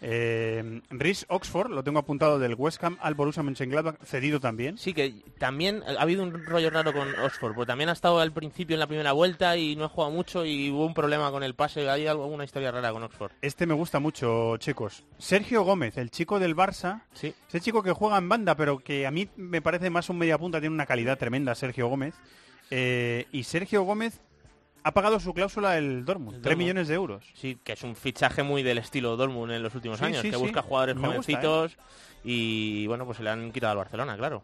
Eh, Rhys Oxford, lo tengo apuntado del West Ham al Borussia Mönchengladbach, cedido también. Sí, que también ha habido un rollo raro con Oxford, porque también ha estado al principio en la primera vuelta y no ha jugado mucho y hubo un problema con el pase. Hay alguna historia rara con Oxford. Este me gusta mucho, chicos. Sergio Gómez, el chico del Barça, Sí. ese chico que juega en banda, pero que a mí me parece más un mediapunta, tiene una calidad calidad tremenda Sergio Gómez. Eh, y Sergio Gómez ha pagado su cláusula el Dortmund, El 3 Dortmund. millones de euros. Sí, que es un fichaje muy del estilo Dortmund en los últimos Sí, años, sí, que sí. busca jugadores Me gusta, ¿eh? jovencitos y bueno, pues se le han quitado al Barcelona, claro.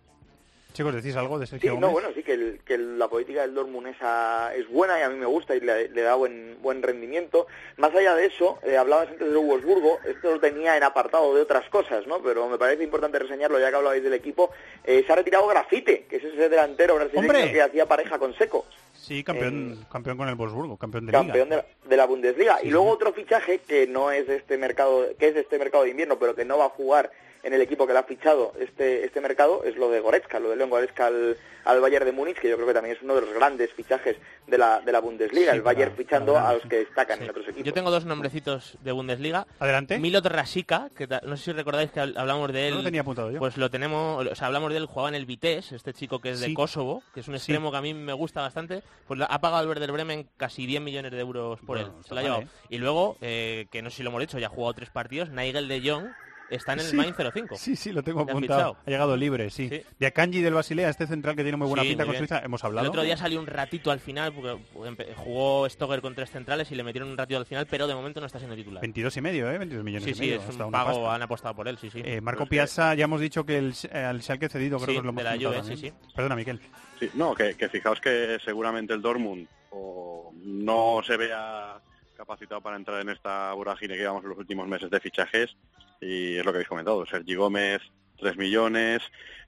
Chicos, ¿decís algo de Sí, Sergio no, Gómez? bueno, sí que, el- que la política del Dortmund esa es buena y a mí me gusta y le, le da buen buen rendimiento. Más allá de eso, eh, hablabas antes de Wolfsburgo, esto lo tenía en apartado de otras cosas, ¿no? Pero me parece importante reseñarlo ya que hablabais del equipo. Eh, se ha retirado Grafite, que es ese delantero brasileño ¡Hombre! que hacía pareja con Seco. Sí, campeón, campeón con el Wolfsburgo, campeón de campeón de liga. la, de la Bundesliga. Sí, y luego otro fichaje que no es de este mercado, que es de este mercado de invierno, pero que no va a jugar en el equipo que le ha fichado este este mercado, es lo de Goretzka, lo de Leon Goretzka al, al Bayern de Múnich, que yo creo que también es uno de los grandes fichajes de la, de la Bundesliga, Sí, el Bayern fichando a los que destacan Sí. en otros equipos. Yo tengo dos nombrecitos de Bundesliga. Adelante. Milot Rasica, que no sé si recordáis que hab- hablamos de él. No lo tenía apuntado yo. Pues lo tenemos, o sea, hablamos de él, jugaba en el Vitesse, este chico que es de Sí. Kosovo, que es un Sí. extremo que a mí me gusta bastante, pues la- ha pagado el Werder Bremen casi 10 millones de euros por Bueno, él. Se lo ha llevado. Y luego, eh, que no sé si lo hemos dicho, ya ha jugado tres partidos, Nigel de Jong está en el Sí. Mainz 05. Sí, sí, lo tengo apuntado. Ha llegado libre, sí. Sí. De Akanji del Basilea, este central que tiene muy buena Sí, pinta muy con bien. Suiza, hemos hablado. El otro día salió un ratito al final, porque empe- jugó Stoger con tres centrales y le metieron un ratito al final, pero de momento no está siendo titular. 22 y medio, ¿eh? 22 millones Sí, y sí, medio. es un pago, pasta. han apostado por él, sí, sí. Eh, Marco Piazza, ya hemos dicho que el, al Schalke cedido, creo Sí, que lo hemos de la comentado Juve, también. sí, Perdona, Miquel. Sí, no, que, que fijaos que seguramente el Dortmund o no se vea capacitado para entrar en esta vorágine que llevamos en los últimos meses de fichajes y es lo que habéis comentado, Sergi Gómez, 3 millones,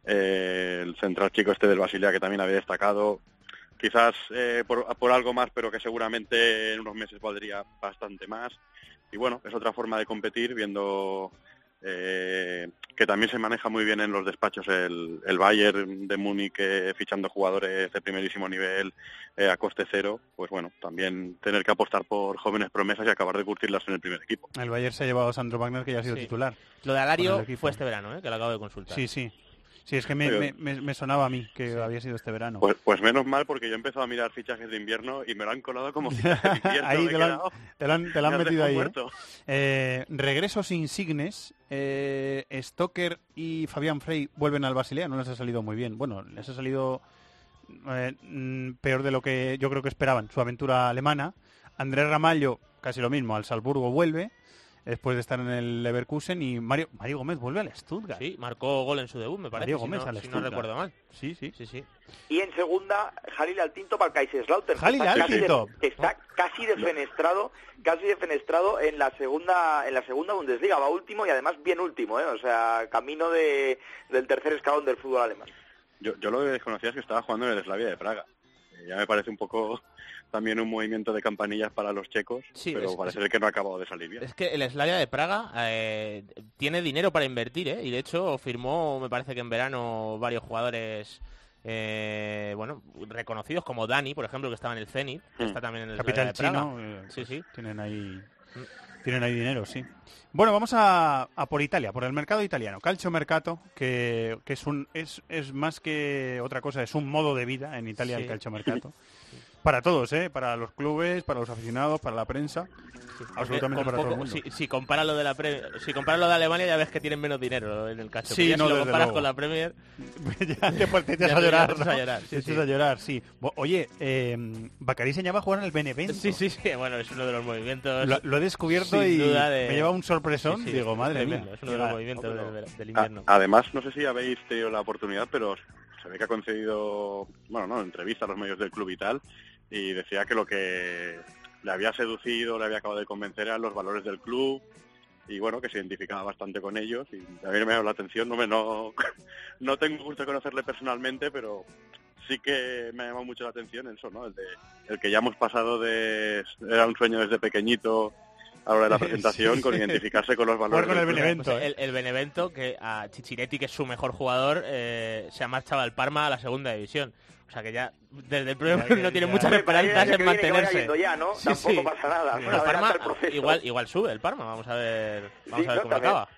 eh, el central chico este del Basilea que también había destacado, quizás eh, por, por algo más, pero que seguramente en unos meses valdría bastante más. Y bueno, es otra forma de competir viendo eh, que también se maneja muy bien en los despachos el, el Bayern de Múnich eh, fichando jugadores de primerísimo nivel eh, a coste cero, pues bueno, también tener que apostar por jóvenes promesas y acabar de curtirlas en el primer equipo. El Bayern se ha llevado a Sandro Wagner, que ya ha sido Sí. titular. Lo de Alario fue este verano, ¿eh? que lo acabo de consultar. Sí, sí. Sí, es que me, Pero- me- me- me sonaba a mí que había sido este verano. Pues, pues menos mal porque yo he empezado a mirar fichajes de invierno y me lo han colado como fichajes de invierno. ahí te lo han, quedado- te lo han- te lo han me has metido ahí. ¿eh? Eh, regresos insignes. Eh, Stoker y Fabián Frey vuelven al Basilea. No les ha salido muy bien. Bueno, les ha salido mm, peor de lo que yo creo que esperaban. Su aventura alemana. Andrés Ramallo, casi lo mismo. Al Salzburgo vuelve. Después de estar en el Leverkusen. Y Mario, Mario Gómez vuelve al Stuttgart. Sí, marcó gol en su debut, me parece, Mario si, Gómez no, al si no recuerdo mal. Sí, sí. Sí, sí. Y en segunda, Jalil Altinto para el Kaiserslautern. Jalil está casi Altinto. de- que está casi defenestrado, casi defenestrado en la segunda en la segunda Bundesliga, va último y además bien último, ¿eh? o sea, camino de, del tercer escalón del fútbol alemán. Yo, yo lo que desconocía es que estaba jugando en el Slavia de Praga. Ya me parece un poco también un movimiento de campanillas para los checos, Sí, pero es- parece es- ser que no ha acabado de salir bien. Es que el Slavia de Praga eh, tiene dinero para invertir, ¿eh? Y de hecho firmó, me parece que en verano, varios jugadores, eh, bueno, reconocidos como Dani, por ejemplo, que estaba en el Zenit, que Mm. está también en el Capital Slavia de Praga. chino. eh, Sí, sí. Tienen ahí, tienen ahí dinero, sí. Bueno, vamos a, a por Italia, por el mercado italiano. Calcio Mercato, que, que es, un, es, es más que otra cosa, es un modo de vida en Italia Sí. el Calcio Mercato. Para todos, ¿eh? Para los clubes, para los aficionados, para la prensa. Absolutamente Con para todo el poco- mundo. Si, si comparas lo de la Premier, si comparas lo de Alemania ya ves que tienen menos dinero en el cacho. Sí, no, si lo comparas luego. con la Premier, ya te, pues, te echas Ya a llorar, ¿no? a llorar, sí, Te echas sí. a llorar, sí. Oye, eh, Bacari se llama a jugar en el Benevento. sí, sí, sí, bueno, es uno de los movimientos. Lo, lo he descubierto y de- me lleva un sorpresón. Sí, sí, Digo, madre mía. Es uno de los movimientos No, pero- del, del A- invierno. además, no sé si habéis tenido la oportunidad, pero se ve que ha concedido, bueno, no, entrevista a los medios del club y tal, y decía que lo que le había seducido, le había acabado de convencer eran los valores del club, y bueno, que se identificaba bastante con ellos, y a mí me ha llamado la atención, no, me, no, no tengo gusto de conocerle personalmente, pero sí que me ha llamado mucho la atención eso, ¿no? El, de, el que ya hemos pasado de, era un sueño desde pequeñito, a la hora de la presentación, con identificarse con los valores con el. Benevento. Pues ¿eh? el, el Benevento, que a Chichiretti, que es su mejor jugador, eh, se ha marchado al Parma a la segunda división. O sea que ya desde el primer Ya, no ya. tiene muchas esperanzas en mantenerse. ya, ¿no? Sí, Tampoco sí. pasa nada. Bueno, El Parma, igual, igual sube el Parma, vamos a ver, vamos Sí, a ver no, cómo también. acaba.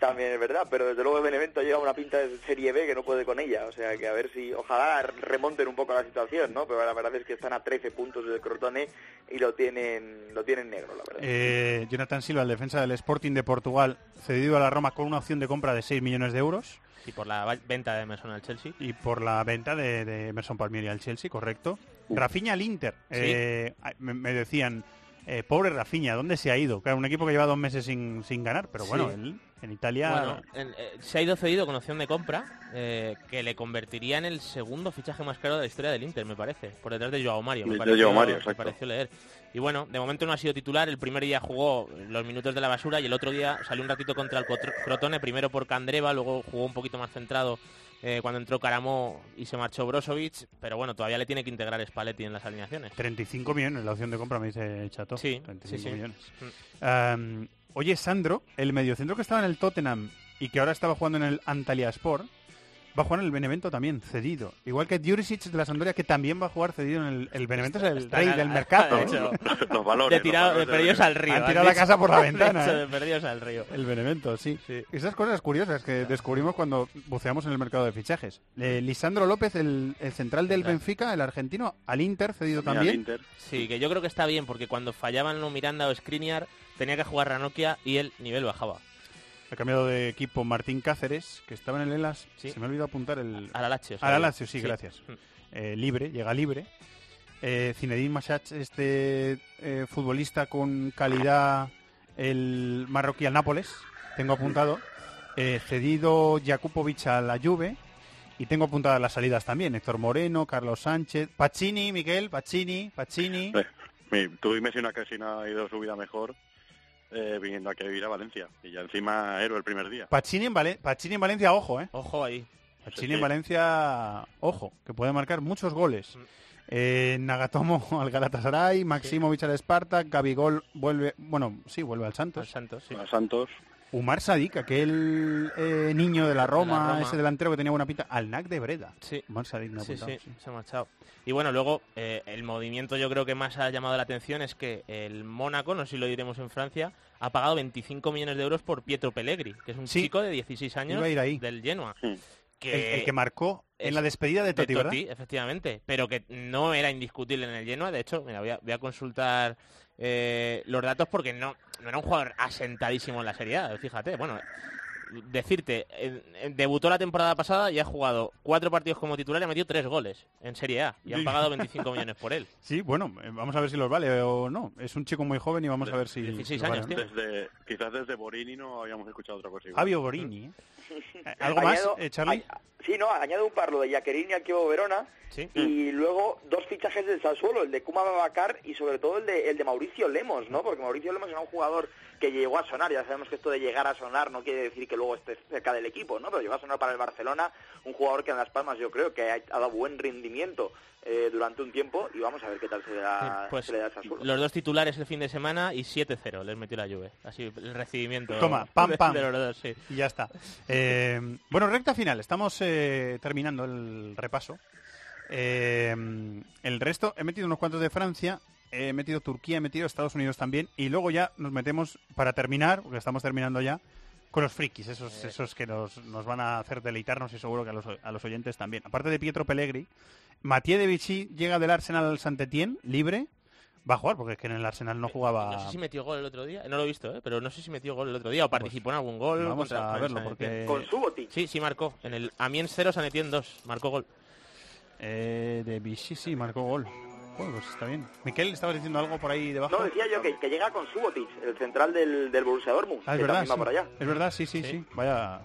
También es verdad, pero desde luego el Benevento lleva una pinta de Serie B que no puede con ella, o sea que a ver si, ojalá remonten un poco la situación, ¿no? Pero la verdad es que están a 13 puntos del Crotone y lo tienen, lo tienen negro, la verdad. Eh, Jonathan Silva, el defensa del Sporting de Portugal, cedido a la Roma con una opción de compra de 6 millones de euros. Y por la venta de Emerson al Chelsea. Y por la venta de, de Emerson Palmieri al Chelsea, correcto. Rafinha al Inter. Eh, me, me decían, eh, pobre Rafinha, ¿dónde se ha ido? Claro, un equipo que lleva dos meses sin, sin ganar, pero bueno, Sí. él en Italia... Bueno, en- eh, se ha ido cedido con opción de compra, eh, que le convertiría en el segundo fichaje más caro de la historia del Inter, me parece, por detrás de Joao Mario. Me pareció, Joao Mario, me pareció leer. Y bueno, de momento no ha sido titular, el primer día jugó los minutos de la basura y el otro día salió un ratito contra el Crotone, primero por Candreva, luego jugó un poquito más centrado eh, cuando entró Caramó y se marchó Brozovic, pero bueno, todavía le tiene que integrar Spalletti en las alineaciones. 35 millones la opción de compra, me dice Chato. Sí, 35 sí, sí. millones. Mm. Oye, Sandro, el mediocentro que estaba en el Tottenham y que ahora estaba jugando en el Antalyaspor, va a jugar en el Benevento también, cedido. Igual que Jurisic de la Sampdoria, que también va a jugar cedido en el, el Benevento, es el rey del mercado. de Los valores. de, tirado, de valores perdidos al río. Han tirado la casa por la De ventana, hecho, ¿eh? de perdidos al río. El Benevento, sí. Sí. Esas cosas curiosas que descubrimos cuando buceamos en el mercado de fichajes. Eh, Lisandro López, el, el central del. Benfica, el argentino, al Inter, cedido también. Inter. Sí, que yo creo que está bien, porque cuando fallaban o Miranda o Skriniar, tenía que jugar Ranocchia y el nivel bajaba. Ha cambiado de equipo Martín Cáceres, que estaba en el Elas. Sí. Se me ha olvidado apuntar el... A la Lazio. A la ¿sabes? Lazio, sí, gracias. Eh, libre, llega libre. Eh, Zinedine Machach, este eh, futbolista con calidad, el marroquí al Nápoles, tengo apuntado. Eh, cedido Jakupovic a la Juve. Y tengo apuntadas las salidas también. Héctor Moreno, Carlos Sánchez, Pacini, Miguel, Pacini, Pacini. Eh, Tú dime si una casina ha ido su vida mejor eh, viniendo aquí a vivir a Valencia. Y ya encima héroe el primer día. Pacini en, en Valencia, ojo, ¿eh? Ojo ahí. Pacini Sí, en sí. Valencia, ojo, que puede marcar muchos goles. Mm. Eh, Nagatomo al Galatasaray, Maximovic al Spartak, Gabigol vuelve, bueno, sí, vuelve al Al Santos. Santos, sí. A Santos. Umar Sadik, aquel eh, niño de la, Roma, Roma. ese delantero que tenía buena pinta, al NAC de Breda. Sí. Umar Sadik me ha Sí, apuntado, sí, sí. se ha marchado. Y bueno, luego eh, el movimiento yo creo que más ha llamado la atención es que el Mónaco, no sé si lo diremos en Francia, ha pagado 25 millones de euros por Pietro Pellegri, que es un Sí. chico de 16 años Iba a ir ahí. del Genoa. Hmm. El, el que marcó en la despedida de Totti, ¿verdad? efectivamente, pero que no era indiscutible en el Genoa. De hecho, mira, voy a, voy a consultar eh, los datos porque no, no era un jugador asentadísimo en la Serie A. Fíjate, bueno, decirte, eh, debutó la temporada pasada y ha jugado cuatro partidos como titular y ha metido tres goles en Serie A y han pagado 25 millones por él. Sí, bueno, eh, vamos a ver si los vale o no. Es un chico muy joven y vamos a ver si... 16 si años vale, ¿no? tiene. Desde, quizás desde Borini no habíamos escuchado otra cosa igual. Fabio Borini. ¿eh? ¿Algo más, Añado- eh, Charlie? a- sí, no, añado un par, lo de Jaquerini y Alquio Verona, Sí. y luego dos fichajes del Sassuolo, el de Kuma Babacar y sobre todo el de, el de Mauricio Lemos, ¿no? Porque Mauricio Lemos era un jugador que llegó a sonar, ya sabemos que esto de llegar a sonar no quiere decir que luego esté cerca del equipo, ¿no? Pero llegó a sonar para el Barcelona, un jugador que en Las Palmas yo creo que ha, ha dado buen rendimiento eh, durante un tiempo y vamos a ver qué tal se le da, Pues se le da Sassuolo. los dos titulares el fin de semana y 7-0 les metió la Juve. Así el recibimiento Toma, pam, de- pam. de los dos, sí. Y ya está. Eh, bueno, recta final. Estamos eh, terminando el repaso. Eh, el resto, he metido unos cuantos de Francia, he metido Turquía, he metido Estados Unidos también. Y luego ya nos metemos, para terminar, porque estamos terminando ya, con los frikis, esos, esos que nos, nos van a hacer deleitarnos y seguro que a los, a los oyentes también. Aparte de Pietro Pellegri, Mathieu de Vichy llega del Arsenal al Saint-Étienne, libre. Va a jugar, porque es que en el Arsenal no jugaba... No sé si metió gol el otro día, no lo he visto, ¿eh? pero no sé si metió gol el otro día o participó en algún gol. Pues vamos contra- a verlo, porque- Con Subotic. Sí, sí marcó. En el Amiens 0, San Etienne 2, marcó gol. Eh, de Vichy sí, marcó gol. Bueno, pues está bien. Miquel, ¿estabas diciendo algo por ahí debajo? No, decía yo que, que llega con Subotic, el central del, del Borussia Dortmund, Ah, es que verdad, sí. por allá. Es verdad, sí, sí, sí. Sí. Vaya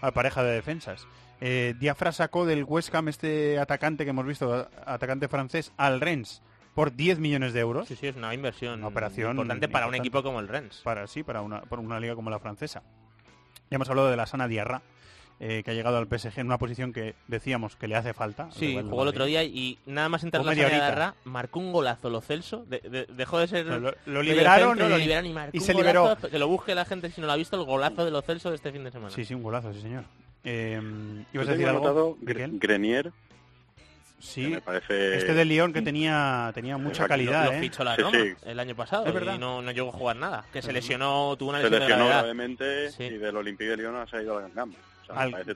a pareja de defensas. Eh, Diafra sacó del West Ham este atacante que hemos visto, atacante francés, al Rennes, por 10 millones de euros. Sí, sí, es una inversión Una operación importante para un equipo como el Rennes. Para, sí, para una, para una liga como la francesa. Ya hemos hablado de la Sana Diarra, eh, que ha llegado al PSG en una posición que decíamos que le hace falta. al Sí, jugó el otro día y nada más entrar la de marcó un golazo lo Celso, de- de- dejó de ser Lo, lo liberaron centro, y, lo liberaron y marcó y un se golazo, liberó. que lo busque la gente si no lo ha visto, el golazo de lo Celso de este fin de semana. Sí, sí, un golazo, sí, señor. Eh, ¿Ibas a decir algo, Grenier, Sí, me parece... este de Lyon que tenía, tenía mucha calidad, lo ¿eh? fichó la Sí, Roma sí. el año pasado Es verdad. y no, no llegó a jugar nada. Que se lesionó, tuvo una se lesión de lesionó gravedad. gravemente Sí. y del Olympique de Lyon ha salido al Gangam. O sea, me Al parece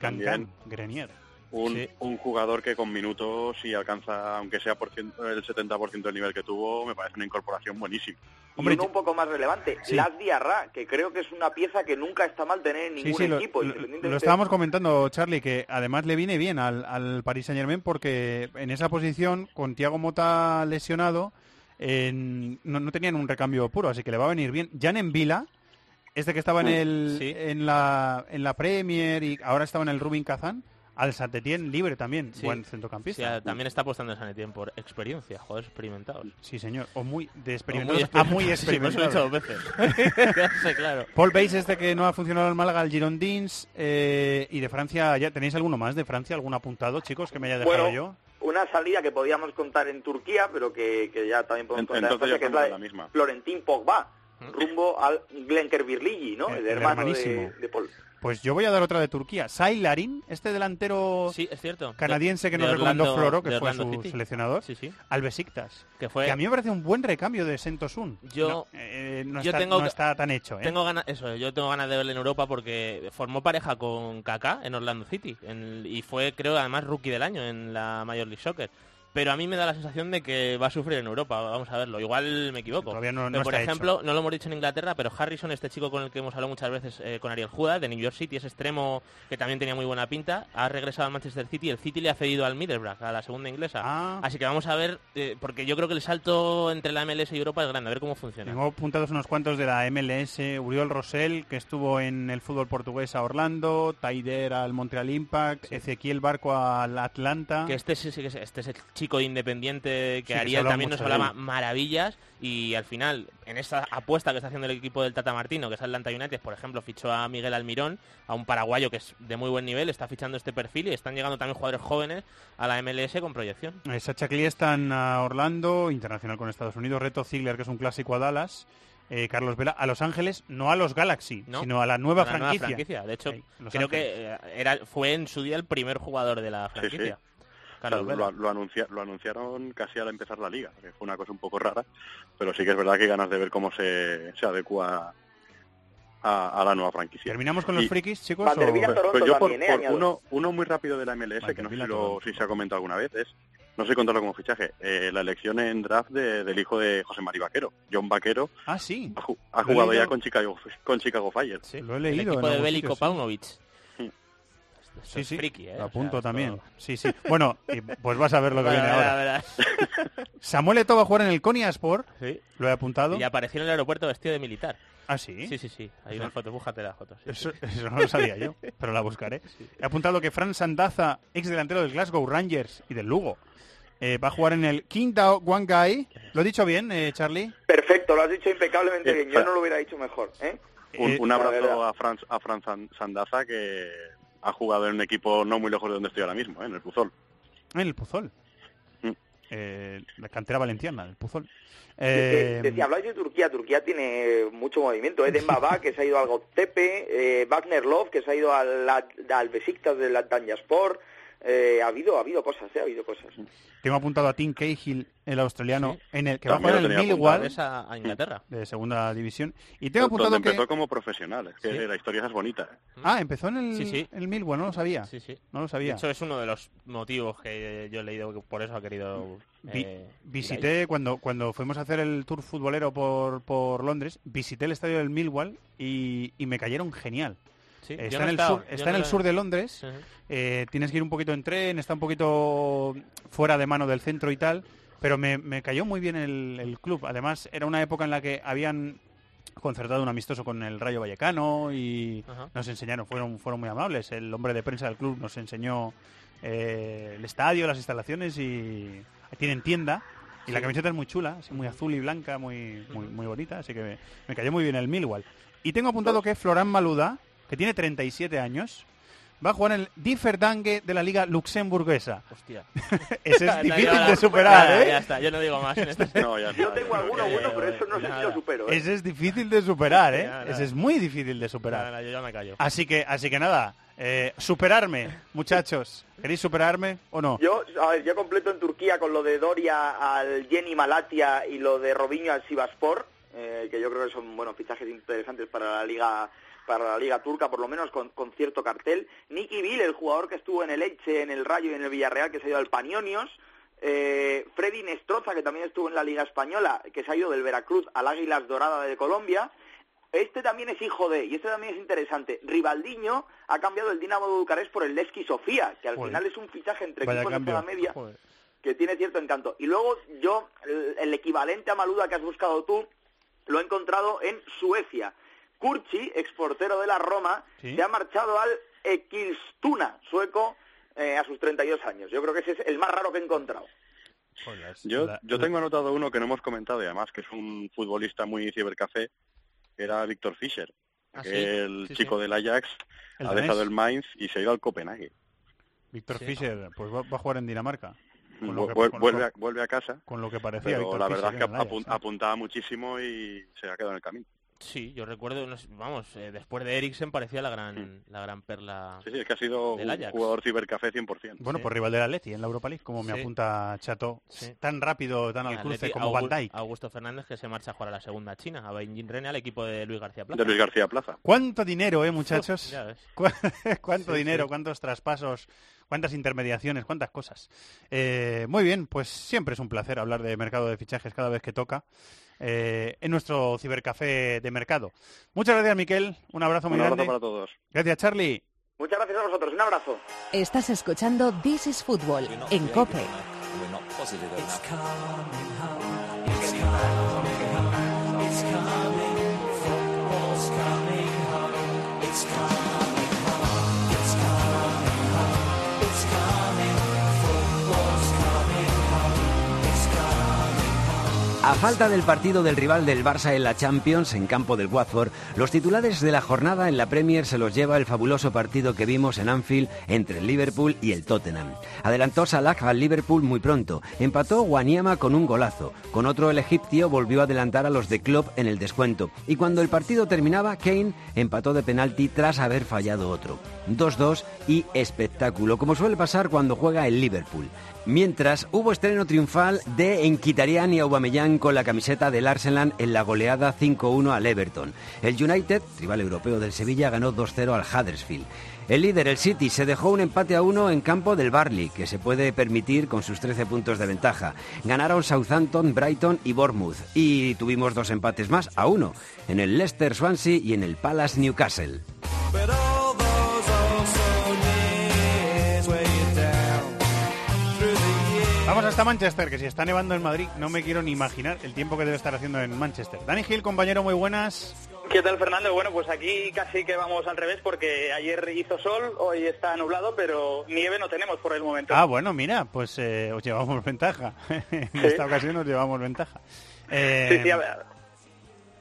Grenier. Un, Sí. un jugador que con minutos, si alcanza, aunque sea por cien- el 70% del nivel que tuvo, me parece una incorporación buenísima. y uno un poco más relevante, Sí. Las Diarra, que creo que es una pieza que nunca está mal tener en ningún sí, lo, equipo. lo- lo estábamos comentando, Charlie, que además le viene bien al, al Paris Saint Germain porque en esa posición, con Thiago Mota lesionado, en- no, no tenían un recambio puro, así que le va a venir bien. Jan en Vila, este que estaba en, el, sí. en, la, en la Premier y ahora estaba en el Rubin Kazan, al Saint-Étienne libre también, Sí. buen centrocampista. también está apostando en San Etienne por experiencia, jugadores experimentados. Sí, señor, o muy de O experimentados exper- a muy experimentados. dicho dos veces. Claro. Paul Bates, este que no ha funcionado en Málaga, el Girondins, eh, y de Francia, ¿ya tenéis alguno más de Francia? ¿Algún apuntado, chicos, que me haya dejado Bueno, yo? una salida que podíamos contar en Turquía, pero que, que ya también podemos contar en entonces Francia, que es la de la misma. Florentín Pogba, rumbo al Glenker Birligi, ¿no? El- El, el hermano de, hermanísimo. de Paul. Pues yo voy a dar otra de Turquía. Sai Larin, este delantero Sí, es cierto. canadiense que nos recomendó Orlando- Floro, que fue su City. seleccionador, Sí, sí. al Besiktas. Que fue... Que a mí me parece un buen recambio de Sentosun. Yo- no, eh, no yo está, tengo no está tan hecho, ¿eh? Tengo ganas, eso, yo tengo ganas de verle en Europa porque formó pareja con Kaká en Orlando City en- y fue, creo, además rookie del año en la Major League Soccer. Pero a mí me da la sensación de que va a sufrir en Europa, vamos a verlo. Igual me equivoco. Todavía no- no Pero, por está ejemplo, no lo hemos dicho en Inglaterra, pero Harrison, este chico con el que hemos hablado muchas veces eh, con Ariel Juda, de New York City, ese extremo que también tenía muy buena pinta, ha regresado al Manchester City. El City le ha cedido al Middlesbrough, a la segunda inglesa. Ah. Así que vamos a ver, eh, porque yo creo que el salto entre la MLS y Europa es grande, a ver cómo funciona. Tengo apuntados unos cuantos de la MLS, Uriol Rosell, que estuvo en el fútbol portugués a Orlando, Taider al Montreal Impact, Ezequiel Barco al Atlanta. Que este sí, sí es, este es el chico independiente que Sí, que Ariel habla también nos hablaba maravillas y al final, en esa apuesta que está haciendo el equipo del Tata Martino, que es Atlanta United, por ejemplo, fichó a Miguel Almirón, a un paraguayo que es de muy buen nivel, está fichando este perfil y están llegando también jugadores jóvenes a la MLS con proyección. Sacha Cliestan a Orlando, internacional con Estados Unidos. Reto Ziegler, que es un clásico a Dallas. Eh, Carlos Vela a Los Ángeles, no a los Galaxy, ¿no? sino a la nueva, A la franquicia. De hecho, Ahí, creo Ángeles. que eh, era, fue en su día el primer jugador de la Sí, sí. O sea, lo, lo anuncia- lo anunciaron casi al empezar la liga, que fue una cosa un poco rara, pero sí que es verdad que hay ganas de ver cómo se, se adecua a, a la nueva franquicia. ¿Terminamos con los Y- frikis, chicos? O- Pues- Toronto pues yo por, también, ¿eh? por uno, uno muy rápido de la MLS, que no sé si, lo- si se ha comentado alguna vez, es, no sé contarlo como fichaje, eh, la elección en draft de- del hijo de José Mari Vaquero. John Vaquero Ah, sí. ha, jugado ya con Chicago, con Chicago Fire. Sí, Lo he el leído equipo en de Bélico. Paunovic. Sí. Sí, es sí. friki, ¿eh? Lo O apunto sea, también. Sí, sí. Bueno, pues vas a ver lo que viene ahora. verá. Samuel Eto'o va a jugar en el Konyaspor. Sí. Lo he apuntado. Y apareció en el aeropuerto vestido de militar. Ah, sí. Sí, sí, sí. Hay una foto, búscate la foto. sí, Eso, sí. eso no lo sabía yo, pero la buscaré. He apuntado que Fran Sandaza, ex delantero del Glasgow Rangers y del Lugo, eh, va a jugar en el Qingdao Guangzhou. ¿Lo he dicho bien, eh, Charlie? Perfecto, lo has dicho impecablemente Eh, bien. Yo no lo hubiera dicho mejor. ¿eh? Un, Eh, un abrazo a Fran, a Fran San- Sandaza, que ha jugado en un equipo no muy lejos de donde estoy ahora mismo, ¿eh? en el Puzol. En el Puzol. Mm. Eh, la cantera valenciana, el Puzol. Eh, decía, habláis de Turquía, Turquía tiene mucho movimiento. ¿eh? Dembaba, que se ha ido al Goztepe, eh, Wagner Love, que se ha ido al, al Besiktas del Antalyaspor. Eh, ha habido ha habido cosas, ¿eh? ha habido cosas. tengo apuntado a Tim Cahill, el australiano, en el que va a También jugar en el Millwall a, a Inglaterra. de segunda división. Y tengo Donde apuntado que... empezó como profesional, es que Sí. la historia es bonita. ¿eh? Ah, empezó en el, Sí, sí. el Millwall, no lo sabía. Sí, sí. No lo De sabía. hecho, es uno de los motivos que yo he leído que por eso ha querido. Vi- eh, visité cuando cuando fuimos a hacer el tour futbolero por, por Londres, visité el estadio del Millwall y, y me cayeron genial. Sí, está no en el estado, sur, está no en el sur de Londres. Eh, tienes que ir un poquito en tren, está un poquito fuera de mano del centro y tal, pero me, me cayó muy bien el, el club. Además, era una época en la que habían concertado un amistoso con el Rayo Vallecano y nos enseñaron, fueron, fueron muy amables. El hombre de prensa del club nos enseñó eh, el estadio, las instalaciones y tienen tienda. Y la camiseta es muy chula, así muy azul y blanca, muy, muy, muy bonita, así que me, me cayó muy bien el Millwall. Y tengo apuntado que Florán Maluda, que tiene 37 años, va a jugar en el Differdange de la liga luxemburguesa. Hostia. Ese es difícil de superar, ya, ¿eh? Ya está, yo no digo más en este No, ya Yo tengo alguno bueno, pero eso no sé si lo supero. ¿eh? Ese es difícil de superar, ¿eh? Nada. Ese es muy difícil de superar. Nada, yo ya me callo. Así que, así que nada, eh, superarme, muchachos. ¿Queréis superarme o no? Yo, a ver, yo completo en Turquía con lo de Doria al Jenny Malatia y lo de Robinho al Sivaspor, eh, que yo creo que son buenos fichajes interesantes para la liga para la Liga Turca, por lo menos con, con cierto cartel. Nicky Bill, el jugador que estuvo en el Elche, en el Rayo y en el Villarreal, que se ha ido al Panionios. Eh, Freddy Nestroza, que también estuvo en la Liga Española, que se ha ido del Veracruz al Águilas Dorada de Colombia. Este también es hijo de, y este también es interesante. Rivaldiño ha cambiado el Dinamo de Bucarest por el Levski Sofía, que al Joder. final es un fichaje entre Vaya equipos de toda media Joder. que tiene cierto encanto. Y luego yo, el, el equivalente a Maluda que has buscado tú, lo he encontrado en Suecia. Kurchi, exportero de la Roma, Sí. se ha marchado al Ekilstuna, sueco, eh, a sus 32 años. Yo creo que ese es el más raro que he encontrado. Yo, yo tengo anotado uno que no hemos comentado y además que es un futbolista muy cibercafé, que era Víctor Fischer, Ah, sí, el sí, chico sí. del Ajax ha dejado el Mainz y se ha ido al Copenhague. Víctor Sí. Fischer, pues va, va a jugar en Dinamarca. Con lo Vu- que, vuel- con- vuelve, a, con- vuelve a casa, con lo que parecía pero la verdad es que Ajax, apun- apuntaba muchísimo y se ha quedado en el camino. Sí, yo recuerdo, vamos, eh, después de Eriksen parecía la gran, la gran perla. Sí, sí, es que ha sido un Ajax. jugador cibercafé 100%. Bueno, Sí. por rival del Atleti en la Europa League, como me apunta Chato. Sí. Tan rápido, tan al cruce Atleti, como Augu- Van Dijk. Augusto Fernández que se marcha a jugar a la segunda China, a Beijing Rene, al equipo de Luis García Plaza. De Luis García Plaza. ¿Cuánto dinero, eh, muchachos? Ya ves. ¿Cu- ¿Cuánto Sí, dinero? sí. ¿Cuántos traspasos? ¿Cuántas intermediaciones? ¿Cuántas cosas? Eh, muy bien, pues siempre es un placer hablar de mercado de fichajes cada vez que toca eh, en nuestro cibercafé de mercado. Muchas gracias, Miquel. Un abrazo muy Un abrazo grande. para todos. Gracias, Charlie. Muchas gracias a vosotros. Un abrazo. Estás escuchando This is Football en Cope. A falta del partido del rival del Barça en la Champions en campo del Watford, los titulares de la jornada en la Premier se los lleva el fabuloso partido que vimos en Anfield entre el Liverpool y el Tottenham. Adelantó Salah al Liverpool muy pronto, empató Wanyama con un golazo, con otro el egipcio volvió a adelantar a los de Klopp en el descuento y cuando el partido terminaba Kane empató de penalti tras haber fallado otro. 2-2 y espectáculo, como suele pasar cuando juega el Liverpool. Mientras, hubo estreno triunfal de Enquitarian y Aubameyang con la camiseta del Arsenal en la goleada 5-1 al Everton. El United, rival europeo del Sevilla, ganó 2-0 al Huddersfield. El líder, el City, se dejó un empate a uno en campo del Barley, que se puede permitir con sus 13 puntos de ventaja. Ganaron Southampton, Brighton y Bournemouth. Y tuvimos dos empates más a uno, en el Leicester Swansea y en el Palace Newcastle. Vamos hasta Manchester, que si está nevando en Madrid, no me quiero ni imaginar el tiempo que debe estar haciendo en Manchester. Dani Gil, compañero, muy buenas. ¿Qué tal, Fernando? Bueno, pues aquí casi que vamos al revés porque ayer hizo sol, hoy está nublado, pero nieve no tenemos por el momento. Ah, bueno, mira, pues eh, os llevamos ventaja. en Sí. esta ocasión os llevamos ventaja. Eh, Sí, sí, a ver.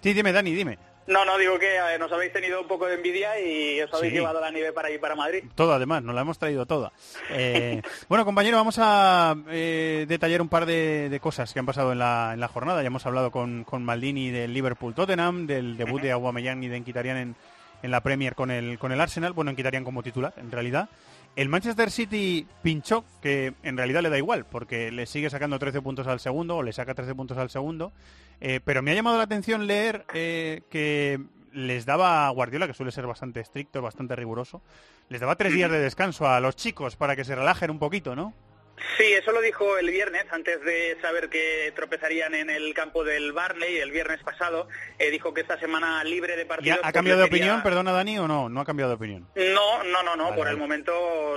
sí, dime, Dani, dime. No, no, digo que nos habéis tenido un poco de envidia y os habéis Sí. llevado la nieve para ir para Madrid. Todo, además, nos la hemos traído toda. Eh, bueno, compañero, vamos a eh, detallar un par de, de cosas que han pasado en la, en la jornada. Ya hemos hablado con, con Maldini del Liverpool-Tottenham, del debut de Aubameyang y de Enquitarian en, en la Premier con el, con el Arsenal. Bueno, Enquitarian como titular, en realidad. El Manchester City pinchó, que en realidad le da igual, porque le sigue sacando 13 puntos al segundo, o le saca 13 puntos al segundo. Eh, pero me ha llamado la atención leer eh, que les daba a Guardiola, que suele ser bastante estricto, bastante riguroso, les daba tres días de descanso a los chicos para que se relajen un poquito, ¿no? Sí, eso lo dijo el viernes, antes de saber que tropezarían en el campo del Barney el viernes pasado. eh, dijo que esta semana libre de ¿Y partidos... ha, cambiado de opinión, perdona Dani, o no? No ha cambiado de opinión. No, no, no, no. Vale, Por vale. el momento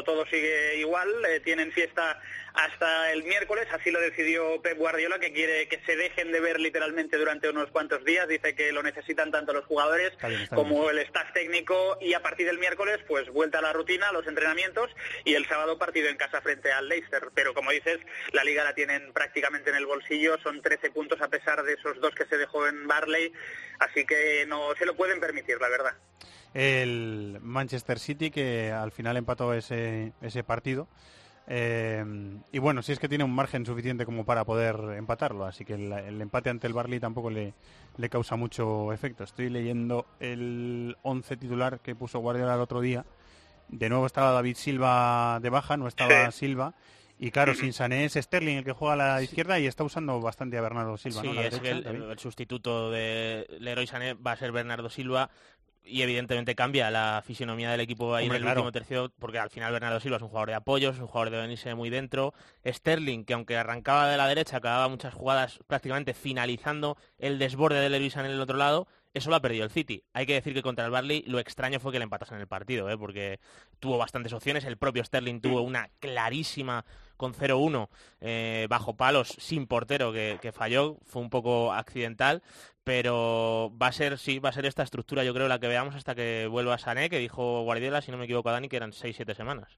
todo sigue igual. eh, tienen fiesta hasta el miércoles. Así lo decidió Pep Guardiola, que quiere que se dejen de ver literalmente durante unos cuantos días. Dice que lo necesitan tanto los jugadores Está bien, está como el staff técnico. Y a partir del miércoles, pues vuelta a la rutina, a los entrenamientos. Y el sábado partido en casa frente al Leicester. Pero como dices, la liga la tienen prácticamente en el bolsillo. Son 13 puntos a pesar de esos dos que se dejó en Barley. Así que no se lo pueden permitir, la verdad. El Manchester City, que al final empató ese, ese partido. Eh, y bueno, si es que tiene un margen suficiente como para poder empatarlo, así que el, el empate ante el Barley tampoco le, le causa mucho efecto. Estoy leyendo el 11 titular que puso Guardiola el otro día. De nuevo estaba David Silva de baja, no estaba Silva. Y claro, sin Sané es Sterling el que juega a la izquierda y está usando bastante a Bernardo Silva, Sí, ¿no? La es que derecha, el, el sustituto de Leroy Sané va a ser Bernardo Silva y evidentemente cambia la fisionomía del equipo ahí Hombre, en el claro. último tercio porque al final Bernardo Silva es un jugador de apoyo, es un jugador de venirse muy dentro. Sterling, que aunque arrancaba de la derecha, acababa muchas jugadas prácticamente finalizando el desborde de Leroy Sané en el otro lado, eso lo ha perdido el City. Hay que decir que contra el Barley lo extraño fue que le empatasen el partido, ¿eh? porque tuvo bastantes opciones. El propio Sterling tuvo una clarísima con 0-1 eh, bajo palos sin portero que, que falló, fue un poco accidental, pero va a ser, sí, va a ser esta estructura yo creo la que veamos hasta que vuelva Sané, que dijo Guardiola, si no me equivoco Dani, que eran 6-7 semanas.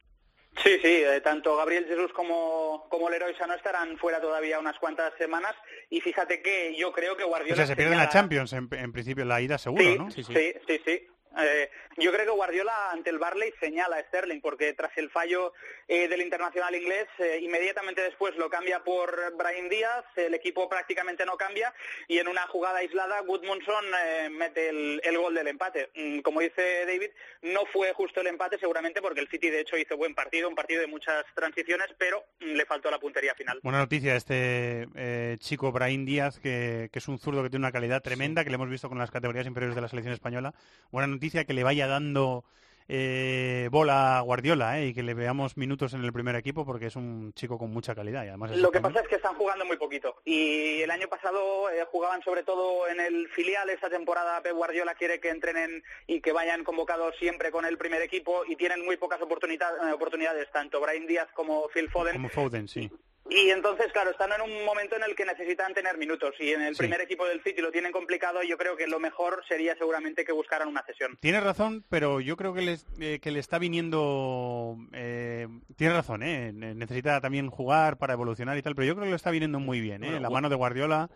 Sí, sí, eh, tanto Gabriel Jesús como, como Leroy Sano estarán fuera todavía unas cuantas semanas y fíjate que yo creo que Guardiola... O sea, se pierden la Champions en, en principio, la ida seguro, sí, ¿no? sí, sí, sí. Eh, yo creo que Guardiola ante el Barley señala a Sterling porque tras el fallo eh, del internacional inglés eh, inmediatamente después lo cambia por Brahim Díaz, el equipo prácticamente no cambia y en una jugada aislada Goodmanson mete el, el gol del empate. Mm, Como dice David, no fue justo el empate seguramente porque el City de hecho hizo buen partido, un partido de muchas transiciones, pero mm, le faltó la puntería final. Buena noticia este chico Brahim Díaz, que, que es un zurdo que tiene una calidad tremenda, que le hemos visto con las categorías inferiores de la selección española. Buena noticia que le vaya dando eh, bola a Guardiola eh, y que le veamos minutos en el primer equipo porque es un chico con mucha calidad y además Lo que pasa es que están jugando muy poquito y el año pasado eh, jugaban sobre todo en el filial. Esta temporada Pep Guardiola quiere que entrenen y que vayan convocados siempre con el primer equipo y tienen muy pocas oportunidad- eh, oportunidades, tanto Brian Díaz como Phil Foden. Como Foden, sí. Y entonces, claro, están en un momento en el que necesitan tener minutos y en el Sí. primer equipo del City lo tienen complicado. Yo creo que lo mejor sería seguramente que buscaran una cesión. Tienes razón, pero yo creo que, les- eh, que le está viniendo... Eh, tienes razón, ¿eh? Ne- necesita también jugar para evolucionar y tal, pero yo creo que lo está viniendo muy bien. ¿eh? Bueno, La mano de Guardiola...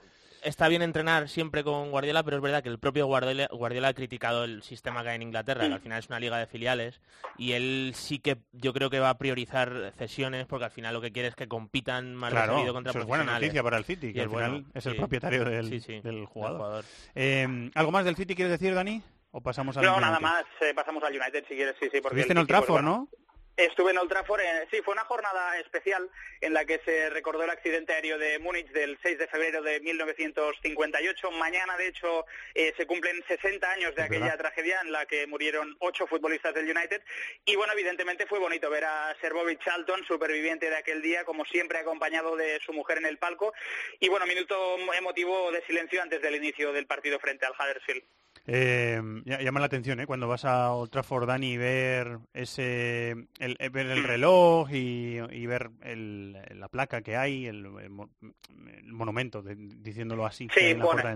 Está bien entrenar siempre con Guardiola, pero es verdad que el propio Guardiola, Guardiola ha criticado el sistema que hay en Inglaterra, que al final es una liga de filiales, y él sí que yo creo que va a priorizar cesiones, porque al final lo que quiere es que compitan más Claro, contra eso es buena noticia para el City, Y que al es final bueno, es el sí. propietario del, Sí, sí, del del jugador. jugador. Eh, ¿Algo más del City quieres decir, Dani? ¿O pasamos al No, nada más. eh, pasamos al United si quieres, sí, sí. Porque Estuviste el en City, pues, Trafford, bueno, ¿no? Estuve en Old Trafford, eh, sí, fue una jornada especial en la que se recordó el accidente aéreo de Múnich del 6 de febrero de 1958. Mañana, de hecho, eh, se cumplen 60 años de aquella verdad. tragedia en la que murieron ocho futbolistas del United. Y bueno, evidentemente fue bonito ver a Sir Bobby Charlton, superviviente de aquel día, como siempre acompañado de su mujer en el palco. Y bueno, minuto emotivo de silencio antes del inicio del partido frente al Huddersfield. Eh, ll- llama la atención, ¿eh? Cuando vas a Old Trafford, Dani, y ver ese, el, eh, ver el reloj y, y ver el- la placa que hay, el, el mo- el monumento, de- diciéndolo así, Sí,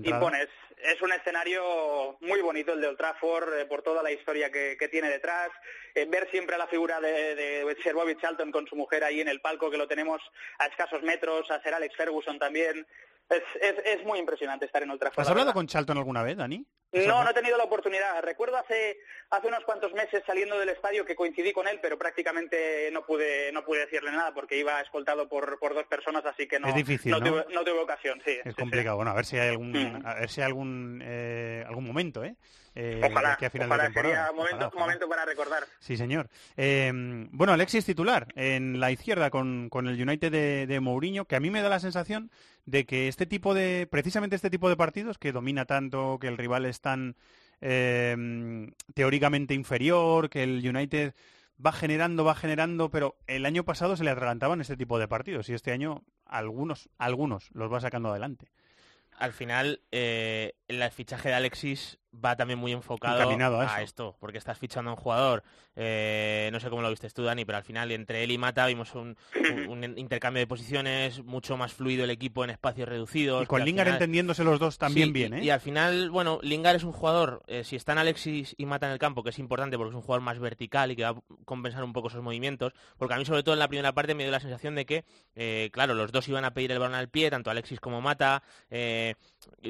impone. Es, es un escenario muy bonito el de Old Trafford eh, por toda la historia que, que tiene detrás. Eh, ver siempre a la figura de, de Sir Bobby Charlton con su mujer ahí en el palco, que lo tenemos a escasos metros, a Sir Alex Ferguson también. Es, es, es muy impresionante estar en Old Trafford. ¿Has la hablado con Charlton alguna vez, Dani? No, no he tenido la oportunidad. Recuerdo hace hace unos cuantos meses saliendo del estadio que coincidí con él, pero prácticamente no pude no pude decirle nada porque iba escoltado por, por dos personas, así que no, Es difícil, no, ¿no? tuve, no tuve ocasión. Sí, Es sí, sí. complicado. Bueno, a ver si hay algún, Mm. a ver si hay algún, eh, algún momento, ¿eh? Eh, Ojalá, aquí a final ojalá de temporada. sería momento, Ojalá, ojalá. momento para recordar. Sí, señor. Eh, bueno, Alexis titular en la izquierda con, con el United de, de Mourinho, que a mí me da la sensación de que este tipo de, precisamente este tipo de partidos que domina tanto, que el rival es tan eh, teóricamente inferior, que el United va generando, va generando, pero el año pasado se le atragantaban este tipo de partidos y este año algunos, algunos los va sacando adelante. Al final, eh, el fichaje de Alexis va también muy enfocado a esto, porque estás fichando a un jugador, eh, no sé cómo lo viste tú, Dani, pero al final entre él y Mata vimos un, un- un intercambio de posiciones, mucho más fluido el equipo en espacios reducidos. Y con Lingard final- entendiéndose los dos también Sí, bien, y- ¿eh? Y al final, bueno, Lingard es un jugador, eh, si están Alexis y Mata en el campo, que es importante porque es un jugador más vertical y que va a compensar un poco esos movimientos, porque a mí sobre todo en la primera parte me dio la sensación de que, eh, claro, los dos iban a pedir el balón al pie, tanto Alexis como Mata, eh,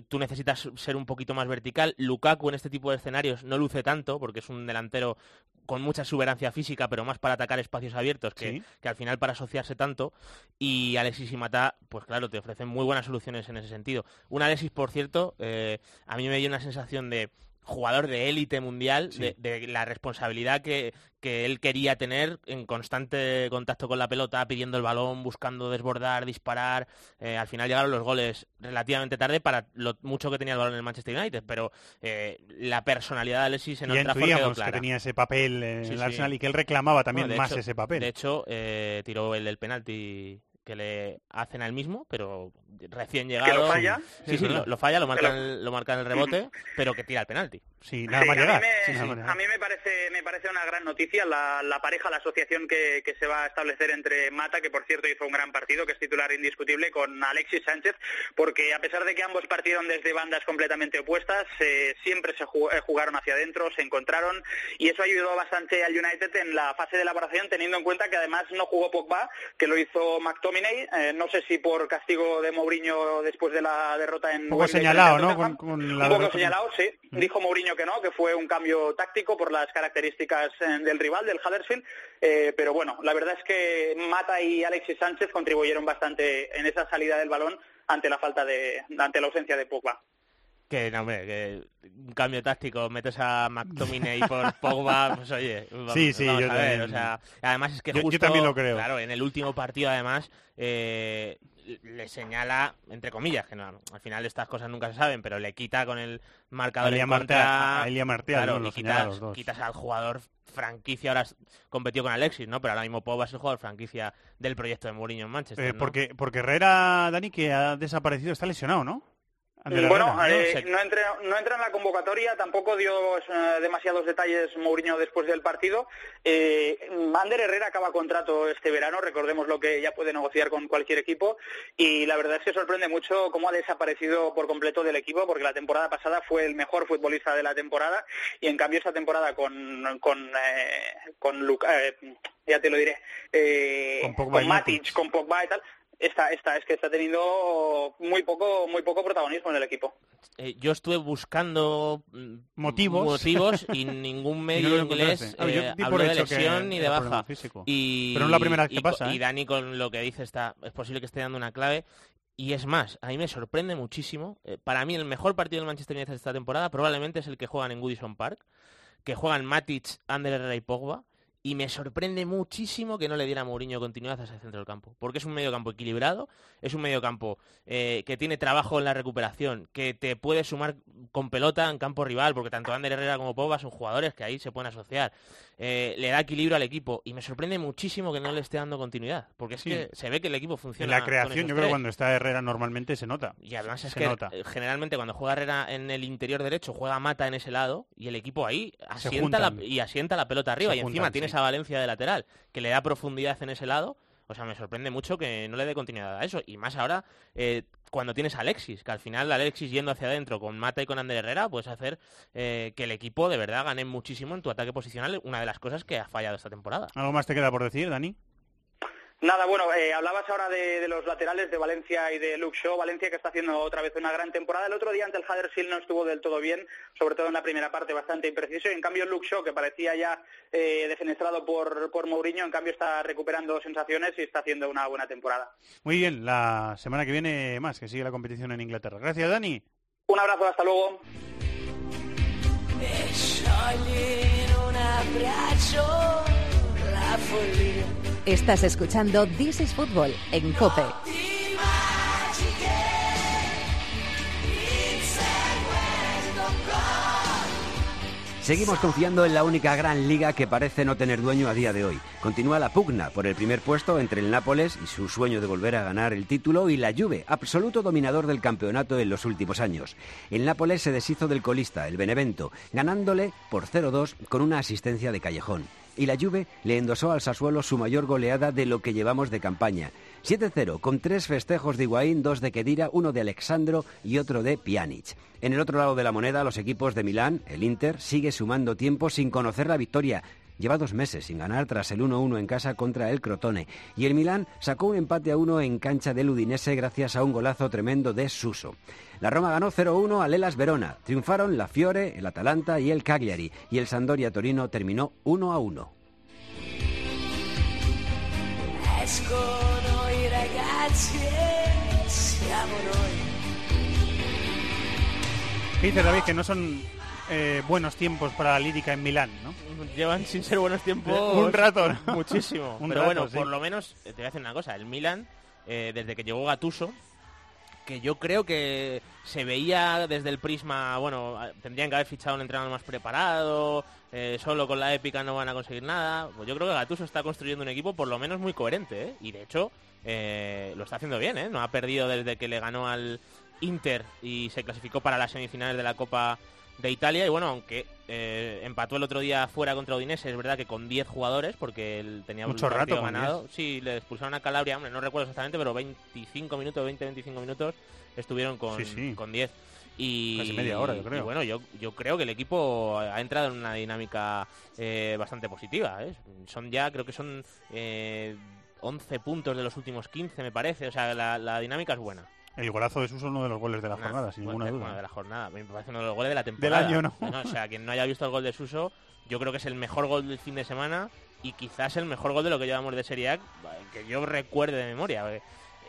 tú necesitas ser un poquito más vertical. Lukaku en este tipo de escenarios no luce tanto, porque es un delantero con mucha exuberancia física, pero más para atacar espacios abiertos que, Sí. que al final para asociarse tanto. Y Alexis y Mata, pues claro, te ofrecen muy buenas soluciones en ese sentido. Un Alexis, por cierto, eh, a mí me dio una sensación de jugador de élite mundial, de, de la responsabilidad que, que él quería tener en constante contacto con la pelota, pidiendo el balón, buscando desbordar, disparar. Eh, al final llegaron los goles relativamente tarde para lo mucho que tenía el balón en el Manchester United, pero eh, la personalidad de Alexis en Ya Old quedó intuíamos que clara. tenía ese papel en Sí, el sí. Arsenal y que él reclamaba también más hecho- ese papel. De hecho, eh, tiró el del penalti que le hacen al mismo, pero recién llegado. lo falla. Sí, Sí, sí, es verdad. lo, lo falla, lo marca, Pero- en el, lo marca en el rebote, pero que tira el penalti. Sí, Sí, nada más a, mí llegar. me, Sí, nada más llegar. a mí me parece me parece una gran noticia la, la pareja, la asociación que, que se va a establecer entre Mata, que por cierto hizo un gran partido, que es titular indiscutible, con Alexis Sánchez, porque a pesar de que ambos partieron desde bandas completamente opuestas, eh, siempre se ju- eh, jugaron hacia adentro, se encontraron y eso ayudó bastante al United en la fase de elaboración, teniendo en cuenta que además no jugó Pogba, que lo hizo McTominay, eh, no sé si por castigo de Mourinho después de la derrota en Un poco señalado, ¿no? Tottenham. Con, con la Un poco derrota. señalado, sí. Dijo Mourinho que no, que fue un cambio táctico por las características eh, del rival, del Huddersfield. Eh, pero bueno, la verdad es que Mata y Alexis Sánchez contribuyeron bastante en esa salida del balón ante la falta de, ante la ausencia de Pogba. Que, no, hombre, que un cambio táctico, metes a McTominay por Pogba, pues oye, vamos, Sí, sí, vamos yo a ver, también. o sea, además es que Yo- yo justo, también lo creo. claro, en el último partido además eh, le señala, entre comillas, que no, al final estas cosas nunca se saben, pero le quita con el marcador Elia en contra, a claro, ¿no? Lo y a quitas, al jugador franquicia, ahora competió con Alexis, ¿no? Pero ahora mismo Pogba es el jugador franquicia del proyecto de Mourinho en Manchester, Eh, ¿no? porque, porque Herrera, Dani, que ha desaparecido, está lesionado, ¿no? Ander Bueno, eh, no, entra, no entra en la convocatoria, tampoco dio eh, demasiados detalles Mourinho después del partido. Eh, Ander Herrera acaba contrato este verano, recordemos lo que ya puede negociar con cualquier equipo y la verdad es que sorprende mucho cómo ha desaparecido por completo del equipo porque la temporada pasada fue el mejor futbolista de la temporada y en cambio esta temporada con con, eh, con eh, ya te lo diré, Con con Matic, con Pogba y tal, esta, esta es que está teniendo muy poco muy poco protagonismo en el equipo. Eh, yo estuve buscando mm, Motivos. motivos y ningún Y no medio lo inglés yo eh, habló de lesión ni de baja. Y, Pero no es la primera vez que y pasa, ¿eh? Y Dani con lo que dice está es posible que esté dando una clave. Y es más, a mí me sorprende muchísimo. eh, para mí el mejor partido del Manchester United esta temporada probablemente es el que juegan en Goodison Park, que juegan Matic, Ander Herrera y Pogba. Y me sorprende muchísimo que no le diera a Mourinho continuidad a ese centro del campo. Porque es un medio campo equilibrado, es un medio campo eh, que tiene trabajo en la recuperación, que te puede sumar con pelota en campo rival, porque tanto Ander Herrera como Pogba son jugadores que ahí se pueden asociar. Eh, le da equilibrio al equipo y me sorprende muchísimo que no le esté dando continuidad, porque es Sí. que se ve que el equipo En funciona. la con creación, yo creo que cuando está Herrera normalmente se nota. Y además es se que nota. eh, generalmente cuando juega Herrera en el interior derecho, juega Mata en ese lado y el equipo ahí asienta la, y asienta la pelota arriba. Se y encima juntan, tiene sí. esa Valencia de lateral que le da profundidad en ese lado. O sea, me sorprende mucho que no le dé continuidad a eso. Y más ahora, eh, cuando tienes a Alexis, que al final Alexis yendo hacia adentro con Mata y con Ander Herrera, puedes hacer eh, que el equipo de verdad gane muchísimo en tu ataque posicional, una de las cosas que ha fallado esta temporada. ¿Algo más te queda por decir, Dani? Nada, bueno, eh, hablabas ahora de, de los laterales de Valencia y de Luke Shaw. Valencia que está haciendo otra vez una gran temporada. El otro día ante el Huddersfield no estuvo del todo bien, sobre todo en la primera parte bastante impreciso. Y en cambio Luke Shaw, que parecía ya eh, defenestrado por, por Mourinho, en cambio está recuperando sensaciones y está haciendo una buena temporada. Muy bien, la semana que viene más, que sigue la competición en Inglaterra. Gracias, Dani. Un abrazo, hasta luego. Estás escuchando This is Football en Cope. Seguimos confiando en la única gran liga que parece no tener dueño a día de hoy. Continúa la pugna por el primer puesto entre el Nápoles y su sueño de volver a ganar el título y la Juve, absoluto dominador del campeonato en los últimos años. El Nápoles se deshizo del colista, el Benevento, ganándole por 0-2 con una asistencia de Callejón. Y la Juve le endosó al Sassuolo su mayor goleada de lo que llevamos de campaña. 7-0, con tres festejos de Higuaín, dos de Kedira, uno de Alexandro y otro de Pjanic. En el otro lado de la moneda, los equipos de Milán, el Inter, sigue sumando tiempo sin conocer la victoria. Lleva dos meses sin ganar tras el 1-1 en casa contra el Crotone. Y el Milán sacó un empate a uno en cancha del Udinese gracias a un golazo tremendo de Suso. La Roma ganó 0-1 al Elas Verona. Triunfaron la Fiore, el Atalanta y el Cagliari. Y el Sandoria Torino terminó 1-1. ¿Qué dices, David? Que no son eh, buenos tiempos para la lírica en Milán, ¿no? Llevan sin ser buenos tiempos Un rato, ¿no? muchísimo. Un Pero rato, bueno, sí. por lo menos eh, te voy a decir una cosa. El Milan, eh, desde que llegó Gatuso, que yo creo que se veía desde el prisma, bueno, tendrían que haber fichado un entrenador más preparado, eh, solo con la épica no van a conseguir nada. Pues yo creo que Gatuso está construyendo un equipo por lo menos muy coherente, ¿eh? Y de hecho, eh, lo está haciendo bien, ¿eh? No ha perdido desde que le ganó al Inter y se clasificó para las semifinales de la Copa de Italia. Y bueno, aunque eh, empató el otro día fuera contra Udinese, es verdad que con 10 jugadores, porque él tenía Mucho partido rato ganado. Sí, le expulsaron a Calabria, hombre, no recuerdo exactamente, pero 25 minutos, 20-25 minutos estuvieron con, Sí, sí. con 10. Y, Casi media hora, yo y creo. bueno, yo, yo creo que el equipo ha entrado en una dinámica eh, bastante positiva. ¿eh? Son ya, creo que son eh, 11 puntos de los últimos 15, me parece. O sea, la, la dinámica es buena. El golazo de Suso es uno de los goles de la jornada, sin ninguna de- duda. bueno, de la jornada. Me parece uno de los goles de la temporada. año, ¿no? o sea, quien no haya visto el gol de Suso, yo creo que es el mejor gol del fin de semana y quizás el mejor gol de lo que llevamos de Serie A, que yo recuerde de memoria.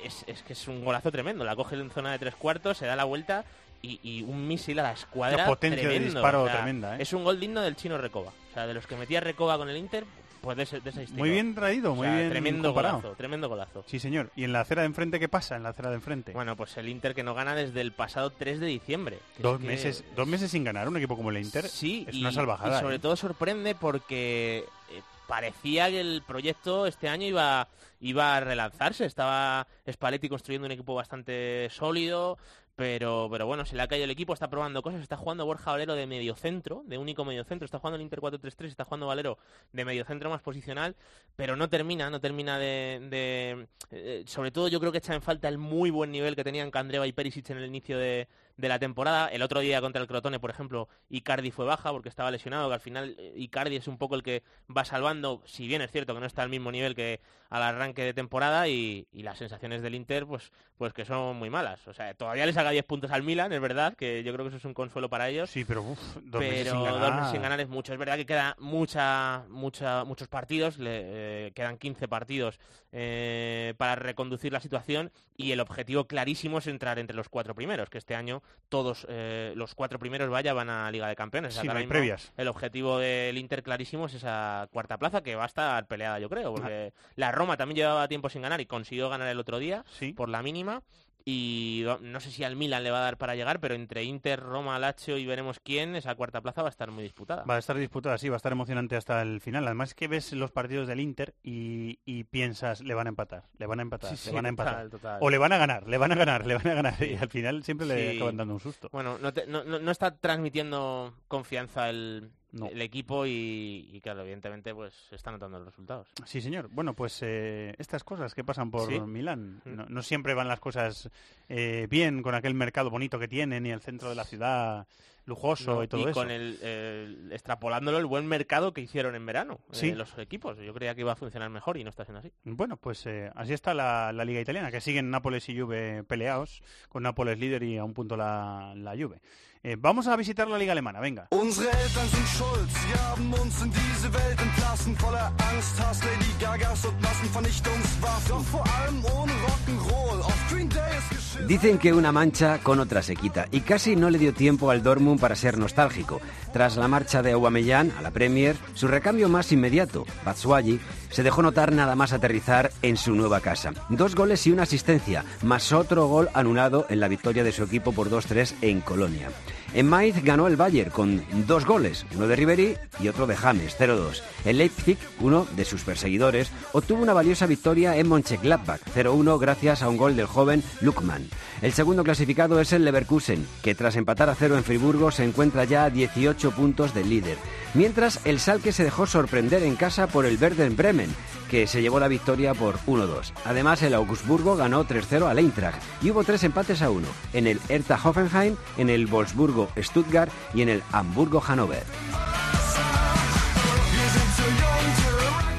Es, es que es un golazo tremendo. La coge en zona de tres cuartos, se da la vuelta y, y un misil a la escuadra. Una potencia de tremendo. disparo O sea, tremenda, ¿eh? Es un gol digno del chino Recoba. O sea, de los que metía Recoba con el Inter, pues de, ese, de ese estilo. Muy bien traído, O muy sea, bien Tremendo comparado. golazo, tremendo golazo. Sí, señor. ¿Y en la acera de enfrente qué pasa? En la acera de enfrente. Bueno, pues el Inter que no gana desde el pasado 3 de diciembre. dos es que- meses, dos meses sin ganar un equipo como el Inter. Sí, es y, una salvajada. y sobre ¿eh? todo sorprende porque eh, parecía que el proyecto este año iba, iba a relanzarse. Estaba Spalletti construyendo un equipo bastante sólido, pero, pero bueno, se le ha caído el equipo, está probando cosas, está jugando Borja Valero de mediocentro, de único mediocentro, está jugando el Inter 4-3-3, está jugando Valero de mediocentro más posicional, pero no termina, no termina de... eh, sobre todo yo creo que echa en falta el muy buen nivel que tenían Candreva y Perisic en el inicio de, de la temporada. El otro día contra el Crotone, por ejemplo, Icardi fue baja porque estaba lesionado, que al final eh, Icardi es un poco el que va salvando, si bien es cierto que no está al mismo nivel que al arranque de temporada y, y las sensaciones del Inter, pues, pues que son muy malas. O sea, todavía le saca 10 puntos al Milan, es verdad, que yo creo que eso es un consuelo para ellos. Sí, pero uf, dos pero meses sin ganar. dos meses sin ganar es mucho. Es verdad que queda mucha, mucha, muchos partidos, le, eh, quedan 15 partidos eh, para reconducir la situación y el objetivo clarísimo es entrar entre los cuatro primeros, que este año todos eh, los cuatro primeros vaya van a Liga de Campeones. Sí, no hay previas. El objetivo del Inter clarísimo es esa cuarta plaza que va a estar peleada, yo creo, porque Ah. la Roma también llevaba tiempo sin ganar y consiguió ganar el otro día Sí. por la mínima. Y no sé si al Milan le va a dar para llegar, pero entre Inter, Roma, Lazio y veremos quién, esa cuarta plaza va a estar muy disputada. Va a estar disputada, sí, va a estar emocionante hasta el final. Además es que ves los partidos del Inter y, y piensas, le van a empatar, le van a empatar, Sí, le van a empatar. total. O le van a ganar, le van a ganar, le van a ganar. Y al final siempre le acaban dando un susto. Bueno, no, te- no- no- no está transmitiendo confianza el, No. el equipo y, y, claro, evidentemente pues se están notando los resultados. Sí, señor. Bueno, pues eh, estas cosas que pasan por Sí. Milán, Mm. no, no siempre van las cosas eh, bien con aquel mercado bonito que tienen y el centro de la ciudad lujoso No, y todo eso. con el, el- extrapolándolo el buen mercado que hicieron en verano eh, Sí. los equipos. Yo creía que iba a funcionar mejor y no está siendo así. Bueno, pues eh, así está la, la liga italiana, que siguen Nápoles y Juve peleados, con Nápoles líder y a un punto la, la Juve. Eh, vamos a visitar la liga alemana, venga. Unsere Eltern sind schuld, sie haben uns in diese Welt entlassen, voller Angst, Hass, Lady Gagas und Massenvernichtungswaffen. Doch vor allem ohne Rock'n'Roll, auf Green Day ist geschissen. Dicen que una mancha con otra se quita y casi no le dio tiempo al Dortmund para ser nostálgico. Tras la marcha de Aubameyang a la Premier, su recambio más inmediato, Batshuayi, se dejó notar nada más aterrizar en su nueva casa. Dos goles y una asistencia, más otro gol anulado en la victoria de su equipo por 2-3 en Colonia. En Mainz ganó el Bayern con dos goles, uno de Ribery y otro de James, 0-2. El Leipzig, uno de sus perseguidores, obtuvo una valiosa victoria en Mönchengladbach, 0-1 gracias a un gol del joven Lukman. El segundo clasificado es el Leverkusen, que tras empatar a cero en Friburgo se encuentra ya a 18 puntos del líder. Mientras el Salke se dejó sorprender en casa por el Werder Bremen, que se llevó la victoria por 1-2. Además, el Augsburgo ganó 3-0 al Eintracht y hubo tres empates a uno, en el Hertha Hoffenheim, en el Wolfsburgo Stuttgart y en el Hamburgo Hannover.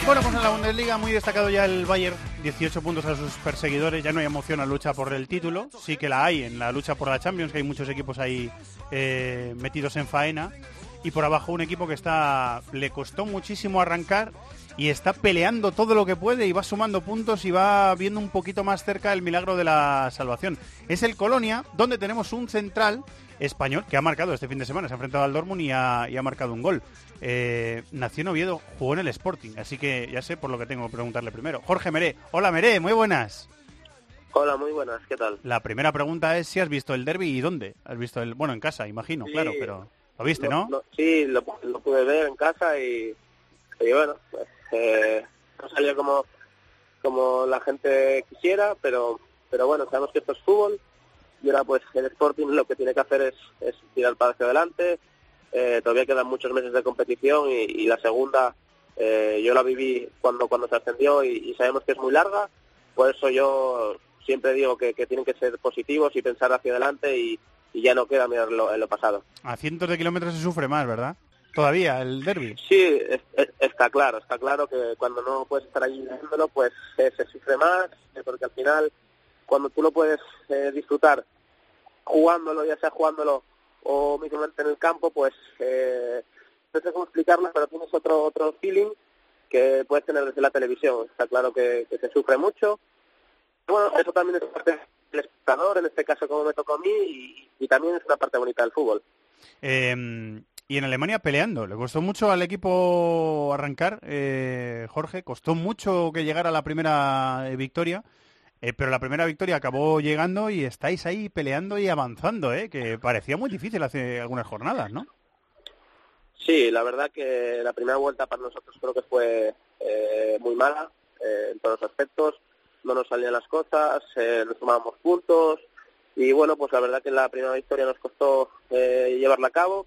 Bueno, pues en la Bundesliga muy destacado ya el Bayern, 18 puntos a sus perseguidores, ya no hay emoción a la lucha por el título, sí que la hay en la lucha por la Champions, que hay muchos equipos ahí eh, metidos en faena. y por abajo un equipo que está le costó muchísimo arrancar y está peleando todo lo que puede y va sumando puntos y va viendo un poquito más cerca el milagro de la salvación. Es el Colonia, donde tenemos un central español que ha marcado este fin de semana, se ha enfrentado al Dortmund y ha, y ha marcado un gol. Eh, nació en Oviedo, jugó en el Sporting, así que ya sé por lo que tengo que preguntarle primero. Jorge Meré, hola Meré, muy buenas. Hola, muy buenas, ¿qué tal? La primera pregunta es si has visto el derby y dónde. ¿Has visto el, bueno, en casa, imagino, Sí. claro, pero lo viste, ¿no? sí, lo, lo pude ver en casa y, y bueno, pues, eh, no salió como, como la gente quisiera, pero, pero bueno, sabemos que esto es fútbol y ahora pues el Sporting lo que tiene que hacer es, es tirar para hacia adelante. Eh, todavía quedan muchos meses de competición y, la segunda eh, yo la viví cuando cuando se ascendió y, sabemos que es muy larga. Por eso yo siempre digo que, que tienen que ser positivos y pensar hacia adelante y, y ya no queda mirar lo, en lo pasado. A cientos de kilómetros se sufre más, ¿verdad? Todavía, el derby. Sí, es- es- está claro, está claro que cuando no puedes estar allí viéndolo, pues eh, se sufre más, eh, porque al final, cuando tú lo puedes eh, disfrutar jugándolo, ya sea jugándolo o mismamente en el campo, pues eh, no sé cómo explicarlo, pero tienes otro otro feeling que puedes tener desde la televisión. Está claro que, que se sufre mucho. Bueno, eso también es parte del espectador, en este caso como me tocó a mí, y, y también es una parte bonita del fútbol. Eh, y en Alemania peleando. Le costó mucho al equipo arrancar, eh, Jorge. Costó mucho que llegara la primera eh, victoria. eh, pero la primera victoria acabó llegando y estáis ahí peleando y avanzando, ¿eh? que parecía muy difícil hace algunas jornadas, ¿no? Sí, la verdad que la primera vuelta para nosotros creo que fue eh, muy mala en todos los aspectos. No nos salían las cosas, nos tomábamos puntos y bueno, pues la verdad que la primera victoria nos costó llevarla a cabo.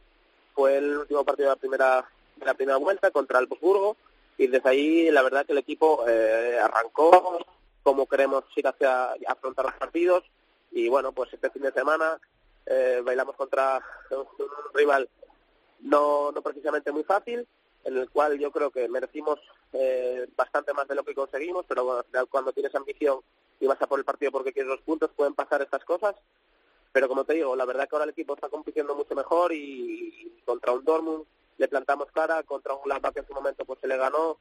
Fue el último partido de la primera de la primera vuelta contra el Wolfsburgo y desde ahí la verdad que el equipo eh, arrancó como queremos ir hacia afrontar los partidos y bueno, pues este fin de semana eh, bailamos contra un rival no, no precisamente muy fácil, en el cual yo creo que merecimos eh, bastante más de lo que conseguimos, pero bueno, cuando tienes ambición y vas a por el partido porque quieres los puntos, pueden pasar estas cosas. Pero como te digo, la verdad que ahora el equipo está compitiendo mucho mejor y, contra un Dortmund le plantamos cara, contra un Gladbach que en su momento pues se le ganó.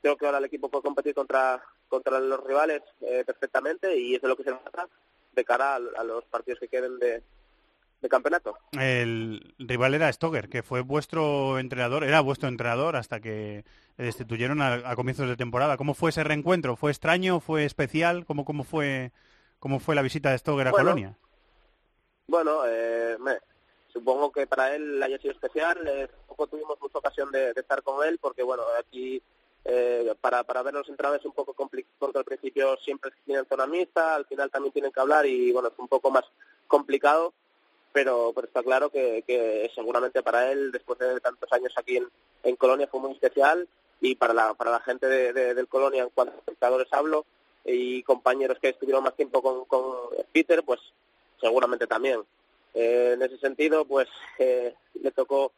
Creo que ahora el equipo puede competir contra contra los rivales eh, perfectamente y eso es lo que se trata de cara a, a los partidos que queden de, de campeonato. El rival era Stoger, que fue vuestro entrenador, era vuestro entrenador hasta que le destituyeron a, a comienzos de temporada. ¿Cómo fue ese reencuentro? ¿Fue extraño? ¿Fue especial? ¿Cómo, cómo, fue, cómo fue la visita de Stoger a Bueno, Colonia? Bueno, eh, me- supongo que para él haya sido especial. Eh, tuvimos mucha ocasión de, estar con él porque, bueno, aquí eh, para, para ver los entrenadores es un poco complicado porque al principio siempre tienen zona mixta, al final también tienen que hablar y, bueno, es un poco más complicado. Pero, pero está claro que, seguramente para él, después de tantos años aquí en, en Colonia, fue muy especial y para la, para la gente de- del Colonia, en cuanto a espectadores hablo, y compañeros que estuvieron más tiempo con, con Peter, pues seguramente también. Eh, en ese sentido, pues eh, le tocó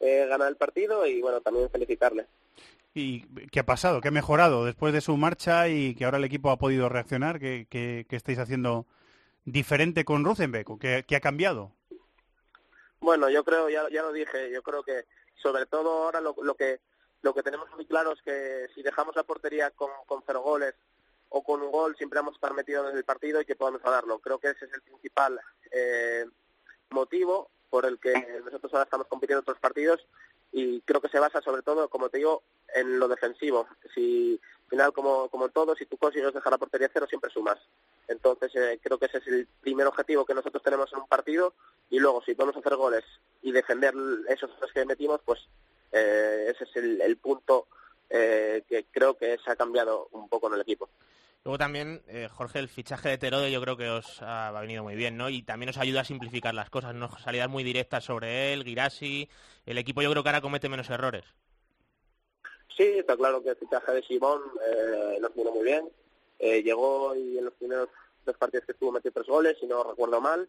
eh, ganar el partido y bueno, también felicitarle. ¿Y qué ha pasado? ¿Qué ha mejorado después de su marcha y que ahora el equipo ha podido reaccionar? ¿Qué, qué- qué estáis haciendo diferente con Ruzenbeck? ¿O ¿Qué, qué ha cambiado? Bueno, yo creo, ya, ya lo dije, yo creo que sobre todo ahora lo, lo que lo que tenemos muy claro es que si dejamos la portería con, con cero goles o con un gol, siempre vamos a estar metidos en el partido y que podamos ganarlo. Creo que ese es el principal eh, motivo por el que nosotros ahora estamos compitiendo en otros partidos y creo que se basa sobre todo, como te digo, en lo defensivo. Si al final, como, como en todo, si tú consigues dejar la portería cero, siempre sumas. Entonces, eh, creo que ese es el primer objetivo que nosotros tenemos en un partido y luego, si podemos hacer goles y defender esos que metimos, pues eh, ese es el punto eh, que creo que se ha cambiado un poco en el equipo. Luego también, eh, Jorge, el fichaje de Terode yo creo que os ha, ha venido muy bien, ¿no? Y también os ayuda a simplificar las cosas, ¿no? Salidas muy directas sobre él, Girassi. El equipo yo creo que ahora comete menos errores. Sí, está claro que el fichaje de Simón eh, nos vino muy bien. Eh, llegó y en los primeros dos partidos que estuvo metió tres goles, si no recuerdo mal.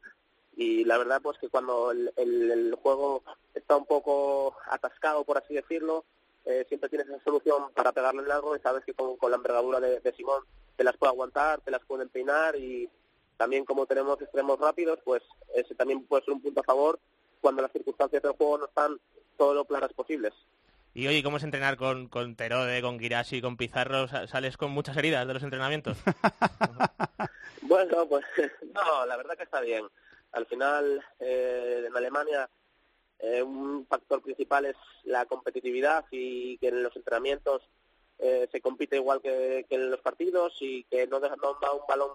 Y la verdad, pues que cuando el, el- el juego está un poco atascado, por así decirlo, eh, siempre tienes esa solución para pegarle en largo y sabes que con, con la envergadura de, de Simón te las puede aguantar, te las puede empinar y también como tenemos extremos rápidos, pues ese también puede ser un punto a favor cuando las circunstancias del juego no están todo lo claras posibles. Y oye, ¿cómo es entrenar con, con Terode, con Girashi, con Pizarro? Sa- ¿Sales con muchas heridas de los entrenamientos? Bueno, pues no, la verdad que está bien. Al final, eh, en Alemania, eh, un factor principal es la competitividad y que en los entrenamientos eh, se compite igual que, que en los partidos y que no, deja- no da un balón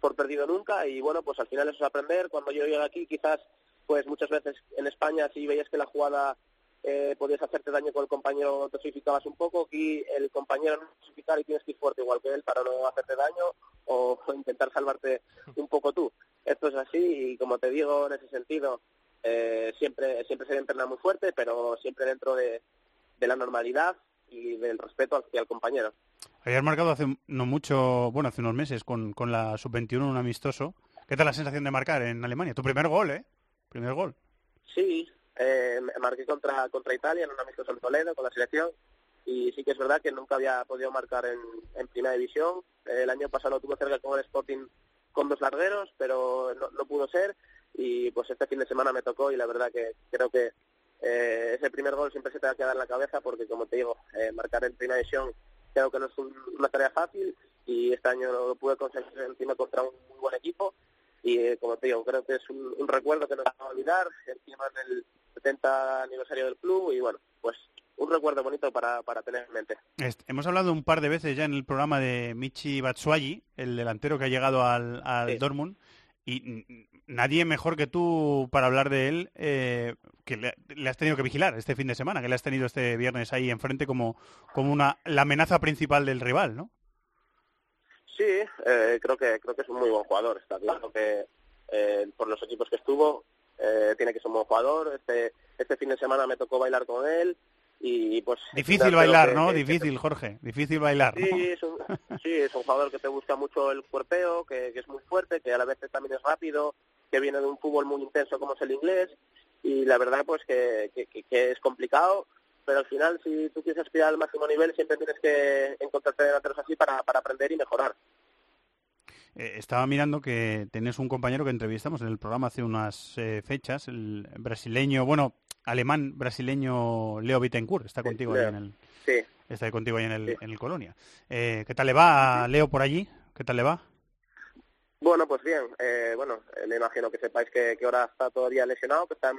por perdido nunca. Y bueno, pues al final eso es aprender. Cuando yo llegué aquí, quizás, pues muchas veces en España, si veías que la jugada eh, podías hacerte daño con el compañero, te dosificabas un poco. Aquí el compañero no es dosificar y tienes que ir fuerte igual que él para no hacerte daño o intentar salvarte un poco tú. Esto es así y como te digo, en ese sentido, eh, siempre siempre se entrena muy fuerte, pero siempre dentro de, de la normalidad y del respeto hacia el compañero. Habías marcado hace no mucho, bueno, hace unos meses con, con la sub-21 un amistoso. ¿Qué tal la sensación de marcar en Alemania? Tu primer gol, ¿eh? Primer gol. Sí, eh, marqué contra contra Italia en un amistoso en Toledo con la selección y sí que es verdad que nunca había podido marcar en, en primera división. El año pasado lo tuve cerca con el Sporting con dos largueros, pero no, no pudo ser pues este fin de semana me tocó y la verdad que creo que eh, ese primer gol siempre se te va a quedar en la cabeza porque como te digo, eh, marcar en primera división creo que no es un- una tarea fácil y este año lo pude conseguir encima contra un muy buen equipo y eh, como te digo, creo que es un, un recuerdo que no se va a olvidar, encima en el 70 aniversario del club y bueno, pues un recuerdo bonito para, para tener en mente. Est- hemos hablado un par de veces ya en el programa de Michi Batshuayi, el delantero que ha llegado al, al Sí. Dortmund, y nadie mejor que tú para hablar de él, eh, que le, le has tenido que vigilar este fin de semana, que le has tenido este viernes ahí enfrente como, como una, la amenaza principal del rival, ¿no? Sí, eh, creo que creo que es un muy buen jugador. Está claro que eh, por los equipos que estuvo eh, tiene que ser un buen jugador. Este este fin de semana me tocó bailar con él y pues Difícil bailar, que- ¿no? que- Difícil, Jorge. Difícil bailar, ¿no? Sí, es un, sí, es un jugador que te busca mucho el cuerpeo, que, que es muy fuerte, que a la vez también es rápido, que viene de un fútbol muy intenso como es el inglés y la verdad pues que, que- es complicado, pero al final si tú quieres aspirar al máximo nivel siempre tienes que encontrarte delanteros así para, para aprender y mejorar. Eh, estaba mirando que tenés un compañero que entrevistamos en el programa hace unas eh, fechas, el brasileño, bueno, alemán brasileño Leo Bittencourt, está contigo ahí en el, Sí. está contigo ahí en el, en el Colonia. Eh, ¿Qué tal le va a Leo por allí? ¿Qué tal le va? Bueno, pues bien, eh, bueno, eh, me imagino que sepáis que, ahora está todavía lesionado, que está en,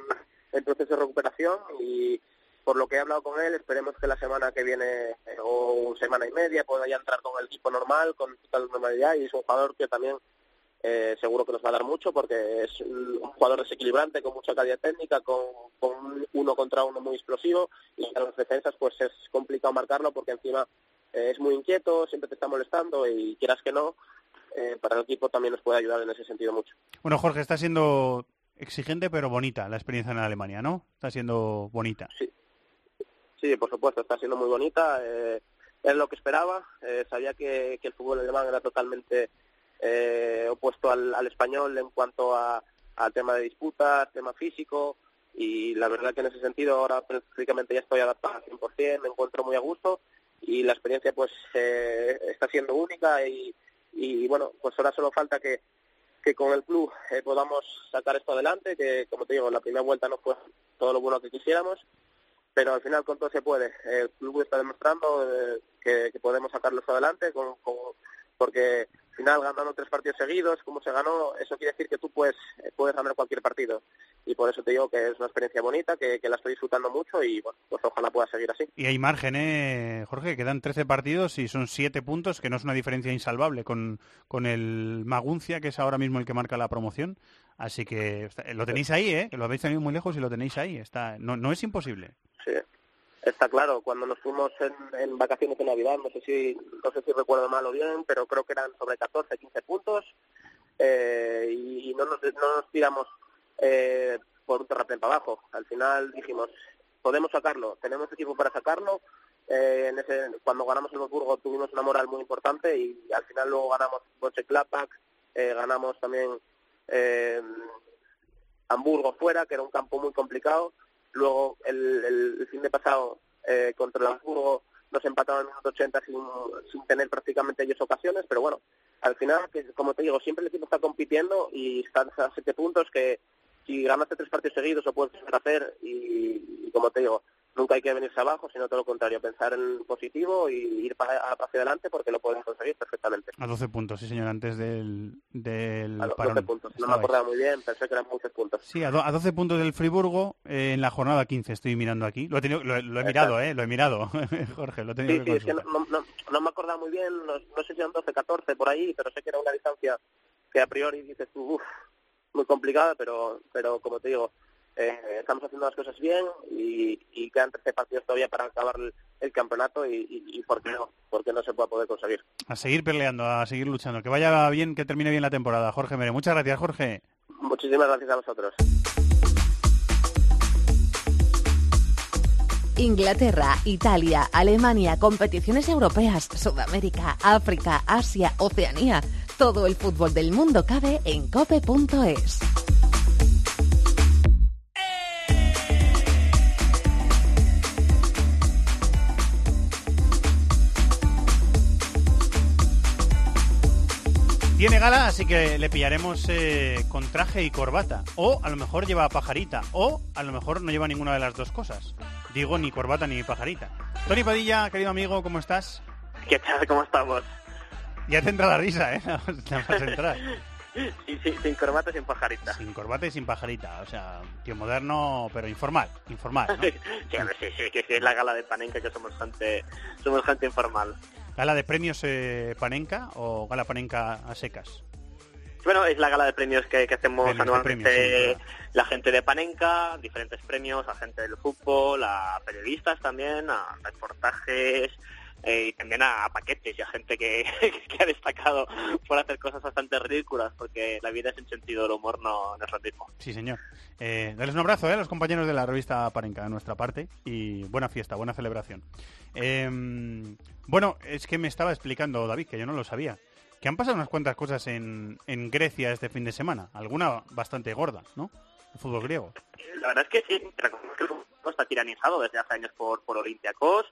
en proceso de recuperación y por lo que he hablado con él, esperemos que la semana que viene eh, o semana y media pueda ya entrar con el equipo normal, con total normalidad y es un jugador que también eh, seguro que nos va a dar mucho porque es un jugador desequilibrante con mucha calidad técnica, con, con un uno contra uno muy explosivo y en las defensas pues es complicado marcarlo porque encima es muy inquieto, siempre te está molestando y quieras que no, eh, para el equipo también nos puede ayudar en ese sentido mucho. Bueno, Jorge, está siendo exigente pero bonita la experiencia en Alemania, ¿no? Está siendo bonita. Sí, por supuesto, está siendo muy bonita. Eh, es lo que esperaba. Eh, sabía que, que el fútbol alemán era totalmente eh, opuesto al, al español en cuanto a, al tema de disputas, tema físico. Y la verdad que en ese sentido ahora prácticamente ya estoy adaptado al 100%, me encuentro muy a gusto y la experiencia pues eh, está siendo única y, y bueno, pues ahora solo falta que, que con el club eh, podamos sacar esto adelante, que como te digo, la primera vuelta no fue todo lo bueno que quisiéramos, pero al final con todo se puede. El club está demostrando eh, que, que podemos sacarlo esto adelante, con, con- porque final ganando tres partidos seguidos, como se ganó, eso quiere decir que tú puedes, eh, puedes ganar cualquier partido. Y por eso te digo que es una experiencia bonita, que, que la estoy disfrutando mucho y bueno, pues ojalá pueda seguir así. Y hay margen, ¿eh, Jorge? Quedan 13 partidos y son 7 puntos, que no es una diferencia insalvable con, con el Maguncia, que es ahora mismo el que marca la promoción. Así que lo tenéis ahí, ¿eh? Que lo habéis tenido muy lejos y lo tenéis ahí. Está, no, no es imposible. Sí, está claro. Cuando nos fuimos en, vacaciones de Navidad, no sé si no sé si recuerdo mal o bien, pero creo que eran sobre 14, 15 puntos eh, y, no nos no nos tiramos eh, por un terraplén para abajo. Al final dijimos podemos sacarlo, tenemos equipo para sacarlo. Eh, cuando ganamos el Burgo tuvimos una moral muy importante y al final luego ganamos Clapac, eh, ganamos también Hamburgo fuera, que era un campo muy complicado. Luego, el, el- fin de pasado, eh, contra el Hamburgo, nos empataron en minuto 80 sin, tener prácticamente ellos ocasiones, pero bueno, al final, que, como te digo, siempre el equipo está compitiendo y están a siete puntos que si ganaste tres partidos seguidos lo puedes hacer y como te digo, nunca hay que venirse abajo, sino todo lo contrario, pensar en positivo y ir para, hacia adelante porque lo pueden conseguir perfectamente. A 12 puntos, sí señor, antes del, del A 12 parón. puntos, no me acordaba muy bien, pensé que eran muchos puntos. Sí, a, do- a 12 puntos del Friburgo eh, en la jornada 15 estoy mirando aquí. Lo he, tenido- lo, lo he mirado, ¿eh? Lo he mirado, Jorge, lo he tenido Sí, que sí, es que no, no, no me acordaba muy bien, no, no sé si eran 12, 14 por ahí, pero sé que era una distancia que a priori dices tú, uff, muy complicada, pero, pero como te digo, eh, estamos haciendo las cosas bien y, y quedan 13 partidos todavía para acabar el, el campeonato y, y, y por qué no, por qué no se pueda poder conseguir. A seguir peleando, a seguir luchando. Que vaya bien, que termine bien la temporada, Jorge Mere. Muchas gracias, Jorge. Muchísimas gracias a vosotros. Inglaterra, Italia, Alemania, competiciones europeas, Sudamérica, África, Asia, Oceanía. Todo el fútbol del mundo cabe en cope.es. Tiene gala, así que le pillaremos eh, con traje y corbata. O a lo mejor lleva pajarita. O a lo mejor no lleva ninguna de las dos cosas. Digo, ni corbata ni pajarita. Tony Padilla, querido amigo, ¿cómo estás? ¿Qué tal? ¿Cómo estamos? Ya te entra la risa, ¿eh? Nada más entrar. Sí, sí, sin corbata y sin pajarita. Sin corbata y sin pajarita. O sea, tío moderno, pero informal. Informal, ¿no? Sí, sí, sí, que es la gala de Panenka que somos gente, somos gente informal. ¿Gala de premios eh, Panenka o gala Panenka a secas? Bueno, es la gala de premios que, que hacemos Premios anualmente premios, sí, la gente de Panenka, diferentes premios a gente del fútbol, a periodistas también, a reportajes eh, y también a, a paquetes y a gente que, que ha destacado por hacer cosas bastante ridículas, porque la vida sin sentido del humor no, no es lo mismo. Sí, señor. Eh, darles un abrazo ¿eh? a los compañeros de la revista Parenca de nuestra parte y buena fiesta, buena celebración. Eh, bueno, es que me estaba explicando David, que yo no lo sabía, que han pasado unas cuantas cosas en, en Grecia este fin de semana, alguna bastante gorda, ¿no? El fútbol griego. La verdad es que sí, el está tiranizado desde hace años por, por Olympiacos,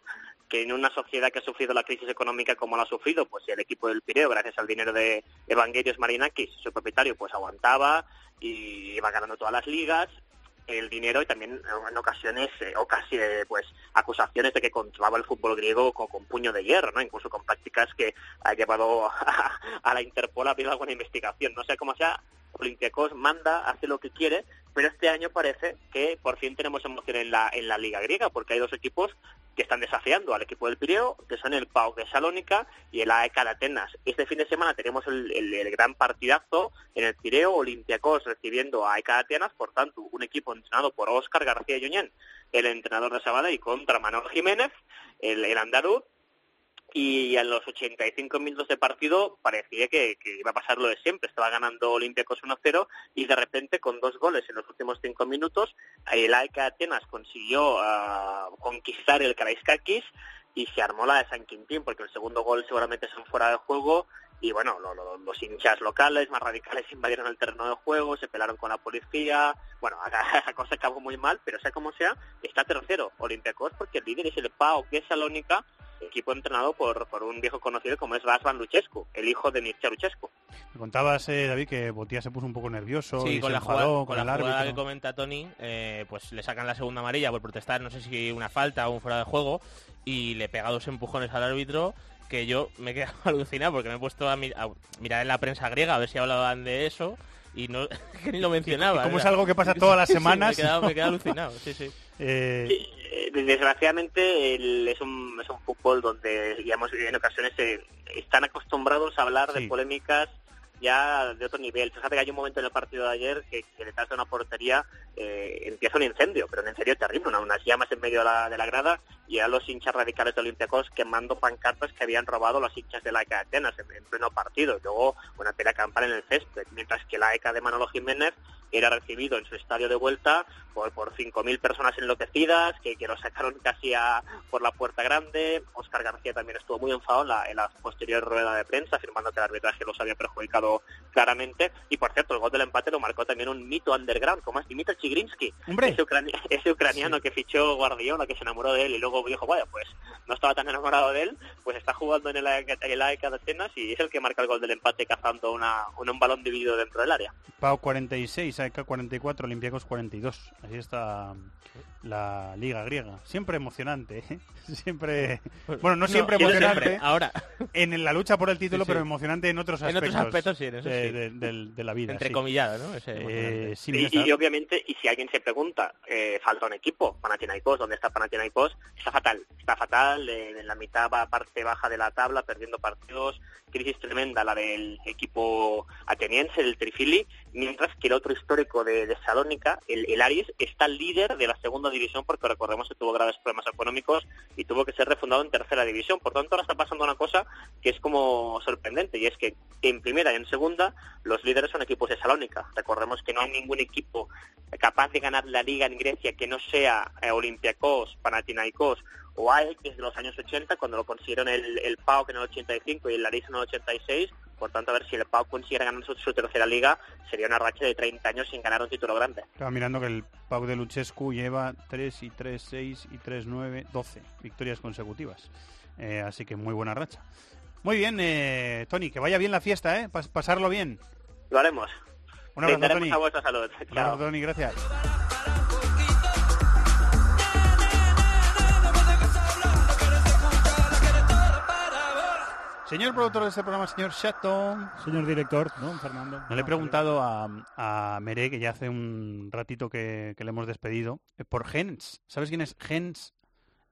que en una sociedad que ha sufrido la crisis económica como la ha sufrido, pues el equipo del Pireo, gracias al dinero de Evangelios Marinakis, su propietario, pues aguantaba y iba ganando todas las ligas el dinero y también en ocasiones eh, o casi eh, pues acusaciones de que controlaba el fútbol griego con, puño de hierro, ¿no? Incluso con prácticas que ha llevado a, la Interpol a abrir alguna investigación. No sé cómo sea, Olympiacos manda, hace lo que quiere, pero este año parece que por fin tenemos emoción en la, en la Liga Griega, porque hay dos equipos que están desafiando al equipo del Pireo, que son el PAOK de Salónica y el AEK de Atenas. Este fin de semana tenemos el, el- gran partidazo en el Pireo, Olympiacos recibiendo a AEK de Atenas, por tanto, un equipo entrenado por Óscar García Yuñén, el entrenador de Sabada, y contra Manuel Jiménez, el andaluz, y a los 85 minutos de partido parecía que, que iba a pasar lo de siempre. Estaba ganando Olympiacos 1-0 y de repente con dos goles en los últimos cinco minutos el AEK Atenas consiguió ah, conquistar el Karaiskakis y se armó la de San Quintín porque el segundo gol seguramente son fuera de juego y bueno, lo- lo- los hinchas locales más radicales invadieron el terreno de juego, se pelaron con la policía, bueno, la cosa acabó muy mal, pero sea como sea, está tercero Olympiacos porque el líder es el PAOK de Salónica, equipo entrenado por, por un viejo conocido como es Razvan Luchescu, el hijo de Mircea Luchescu. Me contabas, eh, David, que Botía se puso un poco nervioso Sí, y con se la, enfadó jugada, con, con el la jugada árbitro. que comenta Tony, eh, pues le sacan la segunda amarilla por protestar, no sé si una falta o un fuera de juego, y le pega dos empujones al árbitro que yo me he quedado alucinado porque me he puesto a, mi- a mirar en la prensa griega a ver si hablaban de eso y no que ni lo mencionaba. Y como es algo que pasa todas las sí, semanas, me he quedado, me he ¿no? quedado alucinado, sí, sí. Eh, Eh, Desgraciadamente el- es, un, es un fútbol donde, digamos, en ocasiones están acostumbrados a hablar Sí. de polémicas ya de otro nivel. Fíjate que hay un momento en el partido de ayer que, que detrás de una portería eh, empieza un incendio, pero un incendio terrible, una- unas llamas en medio de la, de la grada y a los hinchas radicales de Olympiacos quemando pancartas que habían robado los hinchas de la ECA de Atenas en, en pleno partido. Luego una pelea campal en el césped, mientras que la ECA de Manolo Jiménez era recibido en su estadio de vuelta por, por 5.000 personas enloquecidas, que, que lo sacaron casi a, por la puerta grande. Oscar García también estuvo muy enfadado en la, en la posterior rueda de prensa, afirmando que el arbitraje los había perjudicado claramente. Y por cierto, el gol del empate lo marcó también un mito underground, como es Dimitar Chigrinsky, ese ucraniano que fichó Guardiola, que se enamoró de él y luego dijo, dijo, vaya, pues no estaba tan enamorado de él, pues está jugando en el, el AEK de Atenas y es el que marca el gol del empate cazando una, un, un balón dividido dentro del área. Pau 46, AEK 44, Olympiacos 42. Así está la liga griega. Siempre emocionante, ¿eh? Siempre... Bueno, no siempre No, emocionante siempre, ahora. en la lucha por el título, Sí, sí. pero emocionante en otros En aspectos. otros aspectos, sí, en eso de, sí. de- del- de la vida. Entrecomillado, sí. ¿no? Ese Eh, y, y obviamente, y si alguien se pregunta, eh, falta un equipo, Panathinaikos, ¿dónde está Panathinaikos? Está fatal, está fatal, en la mitad va parte baja de la tabla, perdiendo partidos, crisis tremenda la del equipo ateniense, del Trifili, mientras que el otro histórico de, de Salónica, el, el Aries, está líder de la segunda división porque recordemos que tuvo graves problemas económicos y tuvo que ser refundado en tercera división. Por tanto, ahora está pasando una cosa que es como sorprendente y es que en primera y en segunda los líderes son equipos de Salónica. Recordemos que no hay ningún equipo capaz de ganar la liga en Grecia que no sea eh, Olympiacos, Panathinaikos o AEK desde los años 80 cuando lo consiguieron el, el PAOK en el 85 y el Laris en el 86. Por tanto, a ver si el PAOK consiguiera ganar su, su tercera liga, sería una racha de 30 años sin ganar un título grande. Estaba mirando que el Pau de Luchescu lleva 3 y 3, 6 y 3, 9, 12 victorias consecutivas. Eh, así que muy buena racha. Muy bien, eh, Tony, que vaya bien la fiesta, ¿eh? Pas- pasarlo bien. Lo haremos. Un abrazo, Tony. a vuestra salud. Un Chao. abrazo, Tony, gracias. Señor productor de este programa, señor Chato. Señor director, ¿no, Fernando? No le he preguntado a, a Meré, que ya hace un ratito que, que le hemos despedido, eh, por Gens. ¿Sabes quién es Gens?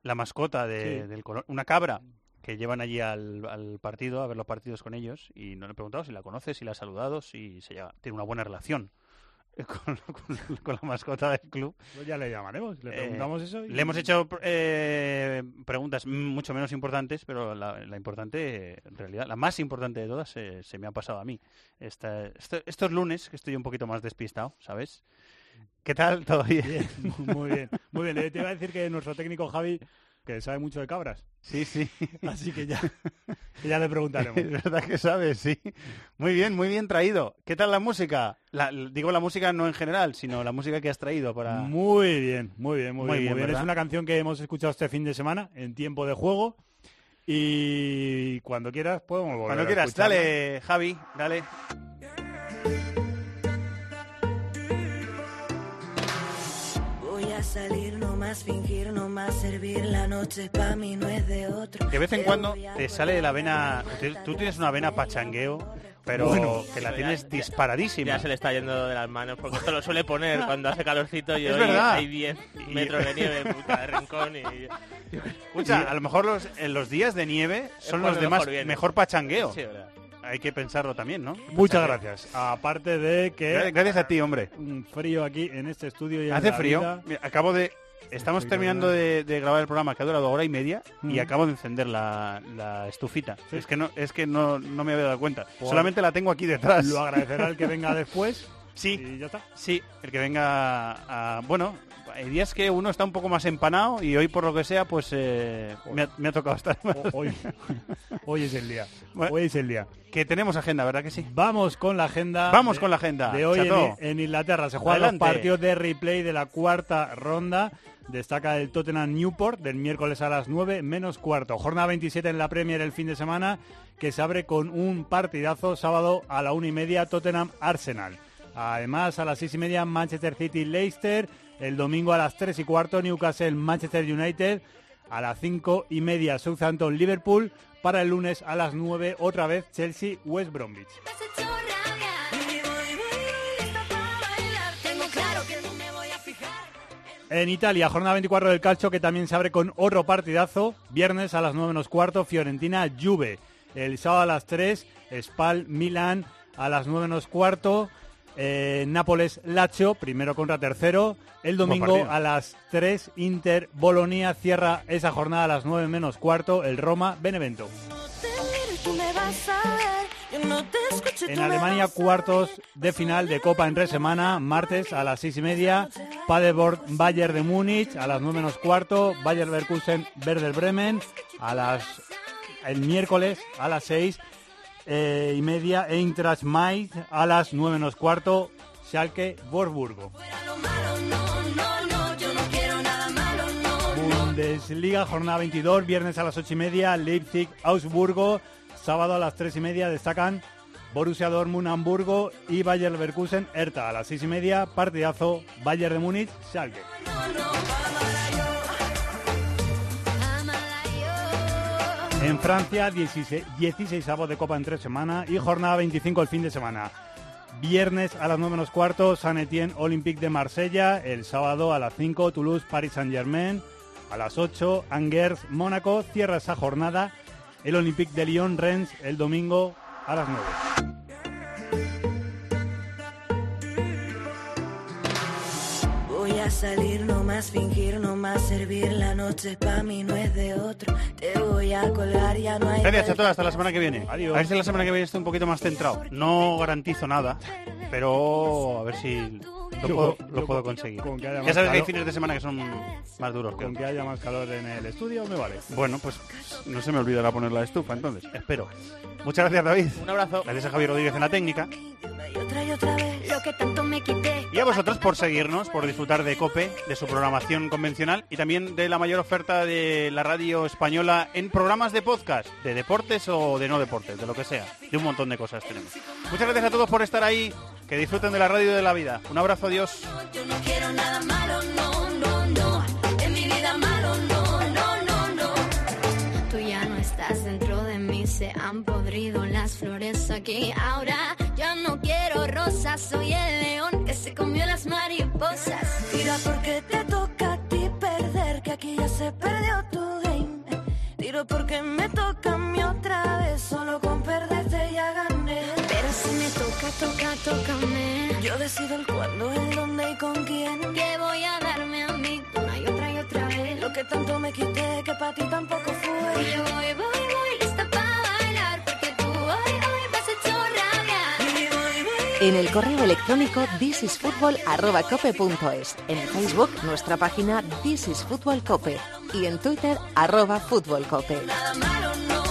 La mascota de, Sí. del Colón. Una cabra que llevan allí al, al partido, a ver los partidos con ellos. Y no le he preguntado si la conoce, si la ha saludado, si se lleva- tiene una buena relación con, con- con la mascota del club. Pues ya le llamaremos, le Eh, preguntamos eso. y- Le hemos hecho eh, preguntas mucho menos importantes, pero la, la importante, en realidad, la más importante de todas eh, se me ha pasado a mí. Esta- esto- estos lunes, que estoy un poquito más despistado, ¿sabes? ¿Qué tal? ¿Todo bien? Bien, muy bien. Muy bien, le- te iba a decir que nuestro técnico Javi, que sabe mucho de cabras. Sí, sí. Así que ya, ya le preguntaremos. Es verdad que sabes, sí. Muy bien, muy bien traído. ¿Qué tal la música? La- digo la música no en general, sino la música que has traído para... Muy bien, muy bien, muy, Muy bien. bien, muy bien. Es una canción que hemos escuchado este fin de semana en tiempo de juego. Y cuando quieras podemos volver Cuando quieras, dale, Javi, dale. A salir, no más fingir, no más servir. La noche pa' mí no es de otro. De vez en cuando te sale de la vena... Tú tienes una vena pachangueo, pero Bueno, que la tienes ya- disparadísima. Ya se le está yendo de las manos, porque esto lo suele poner cuando hace calorcito y Es hoy verdad. hay 10 Y- metros de nieve en cada rincón y... Escucha, a lo mejor los, en los días de nieve son los de más mejor viene. mejor pachangueo. Sí, verdad. Hay que pensarlo también, ¿no? Muchas gracias. Aparte de que... Gracias- a ti, hombre. Un frío aquí en este estudio. Y en Hace la frío. vida. Mira, acabo de. Estamos terminando de, de grabar el programa que ha durado hora y media y acabo de encender la, la estufita. Es que no, es que no, no me había dado cuenta. Pues- Solamente la tengo aquí detrás. Lo agradecerá el que venga después. Sí. Y ya está. Sí, el que venga a... Bueno, hay días que uno está un poco más empanado y hoy por lo que sea, pues eh, me, ha, me ha tocado estar más. Hoy, hoy es el día. Bueno. Hoy es el día. Que tenemos agenda, ¿verdad que sí? Vamos con la agenda. Vamos de- con la agenda, De hoy en, Inglaterra. Se juegan Adelante. los partidos de replay de la cuarta ronda. Destaca el Tottenham Newport del miércoles a las 9 menos cuarto. Jornada 27 en la Premier el fin de semana que se abre con un partidazo sábado a la una y media Tottenham Arsenal. Además a las seis y media Manchester City Leicester. El domingo a las 3 y cuarto Newcastle Manchester United. A las cinco y media Southampton Liverpool. Para el lunes a las 9 otra vez Chelsea West Bromwich. En Italia, jornada 24 del calcio que también se abre con otro partidazo. Viernes a las 9 menos cuarto, Fiorentina Juve. El sábado a las 3, Spal Milan a las 9 menos cuarto. Eh, Nápoles Lazio, primero contra tercero. El domingo a las 3, Inter Bolonia cierra esa jornada a las 9 menos cuarto, el Roma Benevento. En Alemania, cuartos de final de Copa en tres semana, martes a las seis y media, Paderborn Bayern de Múnich, a las nueve menos cuarto, Bayern Leverkusen Werder Bremen, a las el miércoles a las seis eh, y media, Eintracht Mainz, a las nueve menos cuarto, Schalke no. Bundesliga, jornada 22, viernes a las 8 y media, Leipzig, Augsburgo, sábado a las 3 y media destacan Borussia Dortmund, Hamburgo y Bayer Leverkusen, Hertha a las 6 y media, partidazo, Bayern de Múnich, Schalke. En Francia, 16, 16 avos de Copa en tres semanas y jornada 25 el fin de semana. Viernes a las 9 menos cuarto, San Etienne Olympique de Marsella. El sábado a las 5, Toulouse Paris Saint Germain. A las 8, Angers Mónaco. Cierra esa jornada el Olympique de Lyon Rennes el domingo a las 9. A salir, no más fingir, no más servir. La noche pa' mí no es de otro. Te voy a colgar, ya no hay. Gracias a todos, hasta la semana que viene. Adiós. A ver si la semana que viene estoy un poquito más centrado. No garantizo nada, pero a ver si lo puedo, yo lo puedo con- conseguir. con que haya Ya sabes que hay fines de semana que son más duros. que Con que haya más calor en el estudio, me vale. Bueno, pues no se me olvidará poner la estufa, entonces. Espero. Muchas gracias, David. Un abrazo. Gracias a Javier Rodríguez en la técnica. Y otra y otra vez. Lo que tanto me quité. Y a vosotros por seguirnos, por disfrutar de COPE, de su programación convencional y también de la mayor oferta de la radio española en programas de podcast, de deportes o de no deportes, de lo que sea. De un montón de cosas tenemos. Muchas gracias a todos por estar ahí. Que disfruten de la radio y de la vida. Un abrazo, adiós. Yo no quiero nada malo, no, no, no. En mi vida malo, no, no, no, no. Tú ya no estás dentro de mí, se han podrido las flores aquí. Ahora ya no quiero rosas, soy el león que se comió las mariposas. Tira porque te toca a ti perder, que aquí ya se perdió tu game. Tiro porque me toca a mí otra vez, solo con perderte ya gané. Si me toca, toca, tócame. Yo decido el cuándo, el dónde y con quién. Que voy a darme a mí una y otra y otra vez. Lo que tanto me quité, que para ti tampoco fue. Y yo voy, voy, voy, lista para bailar, porque tú hoy, hoy vas hecho rabiar. Y voy, voy. En el correo electrónico thisisfutbol@cope.es, en el Facebook nuestra página This is Fútbol Cope y en Twitter arroba Fútbol Cope. Nada malo, no.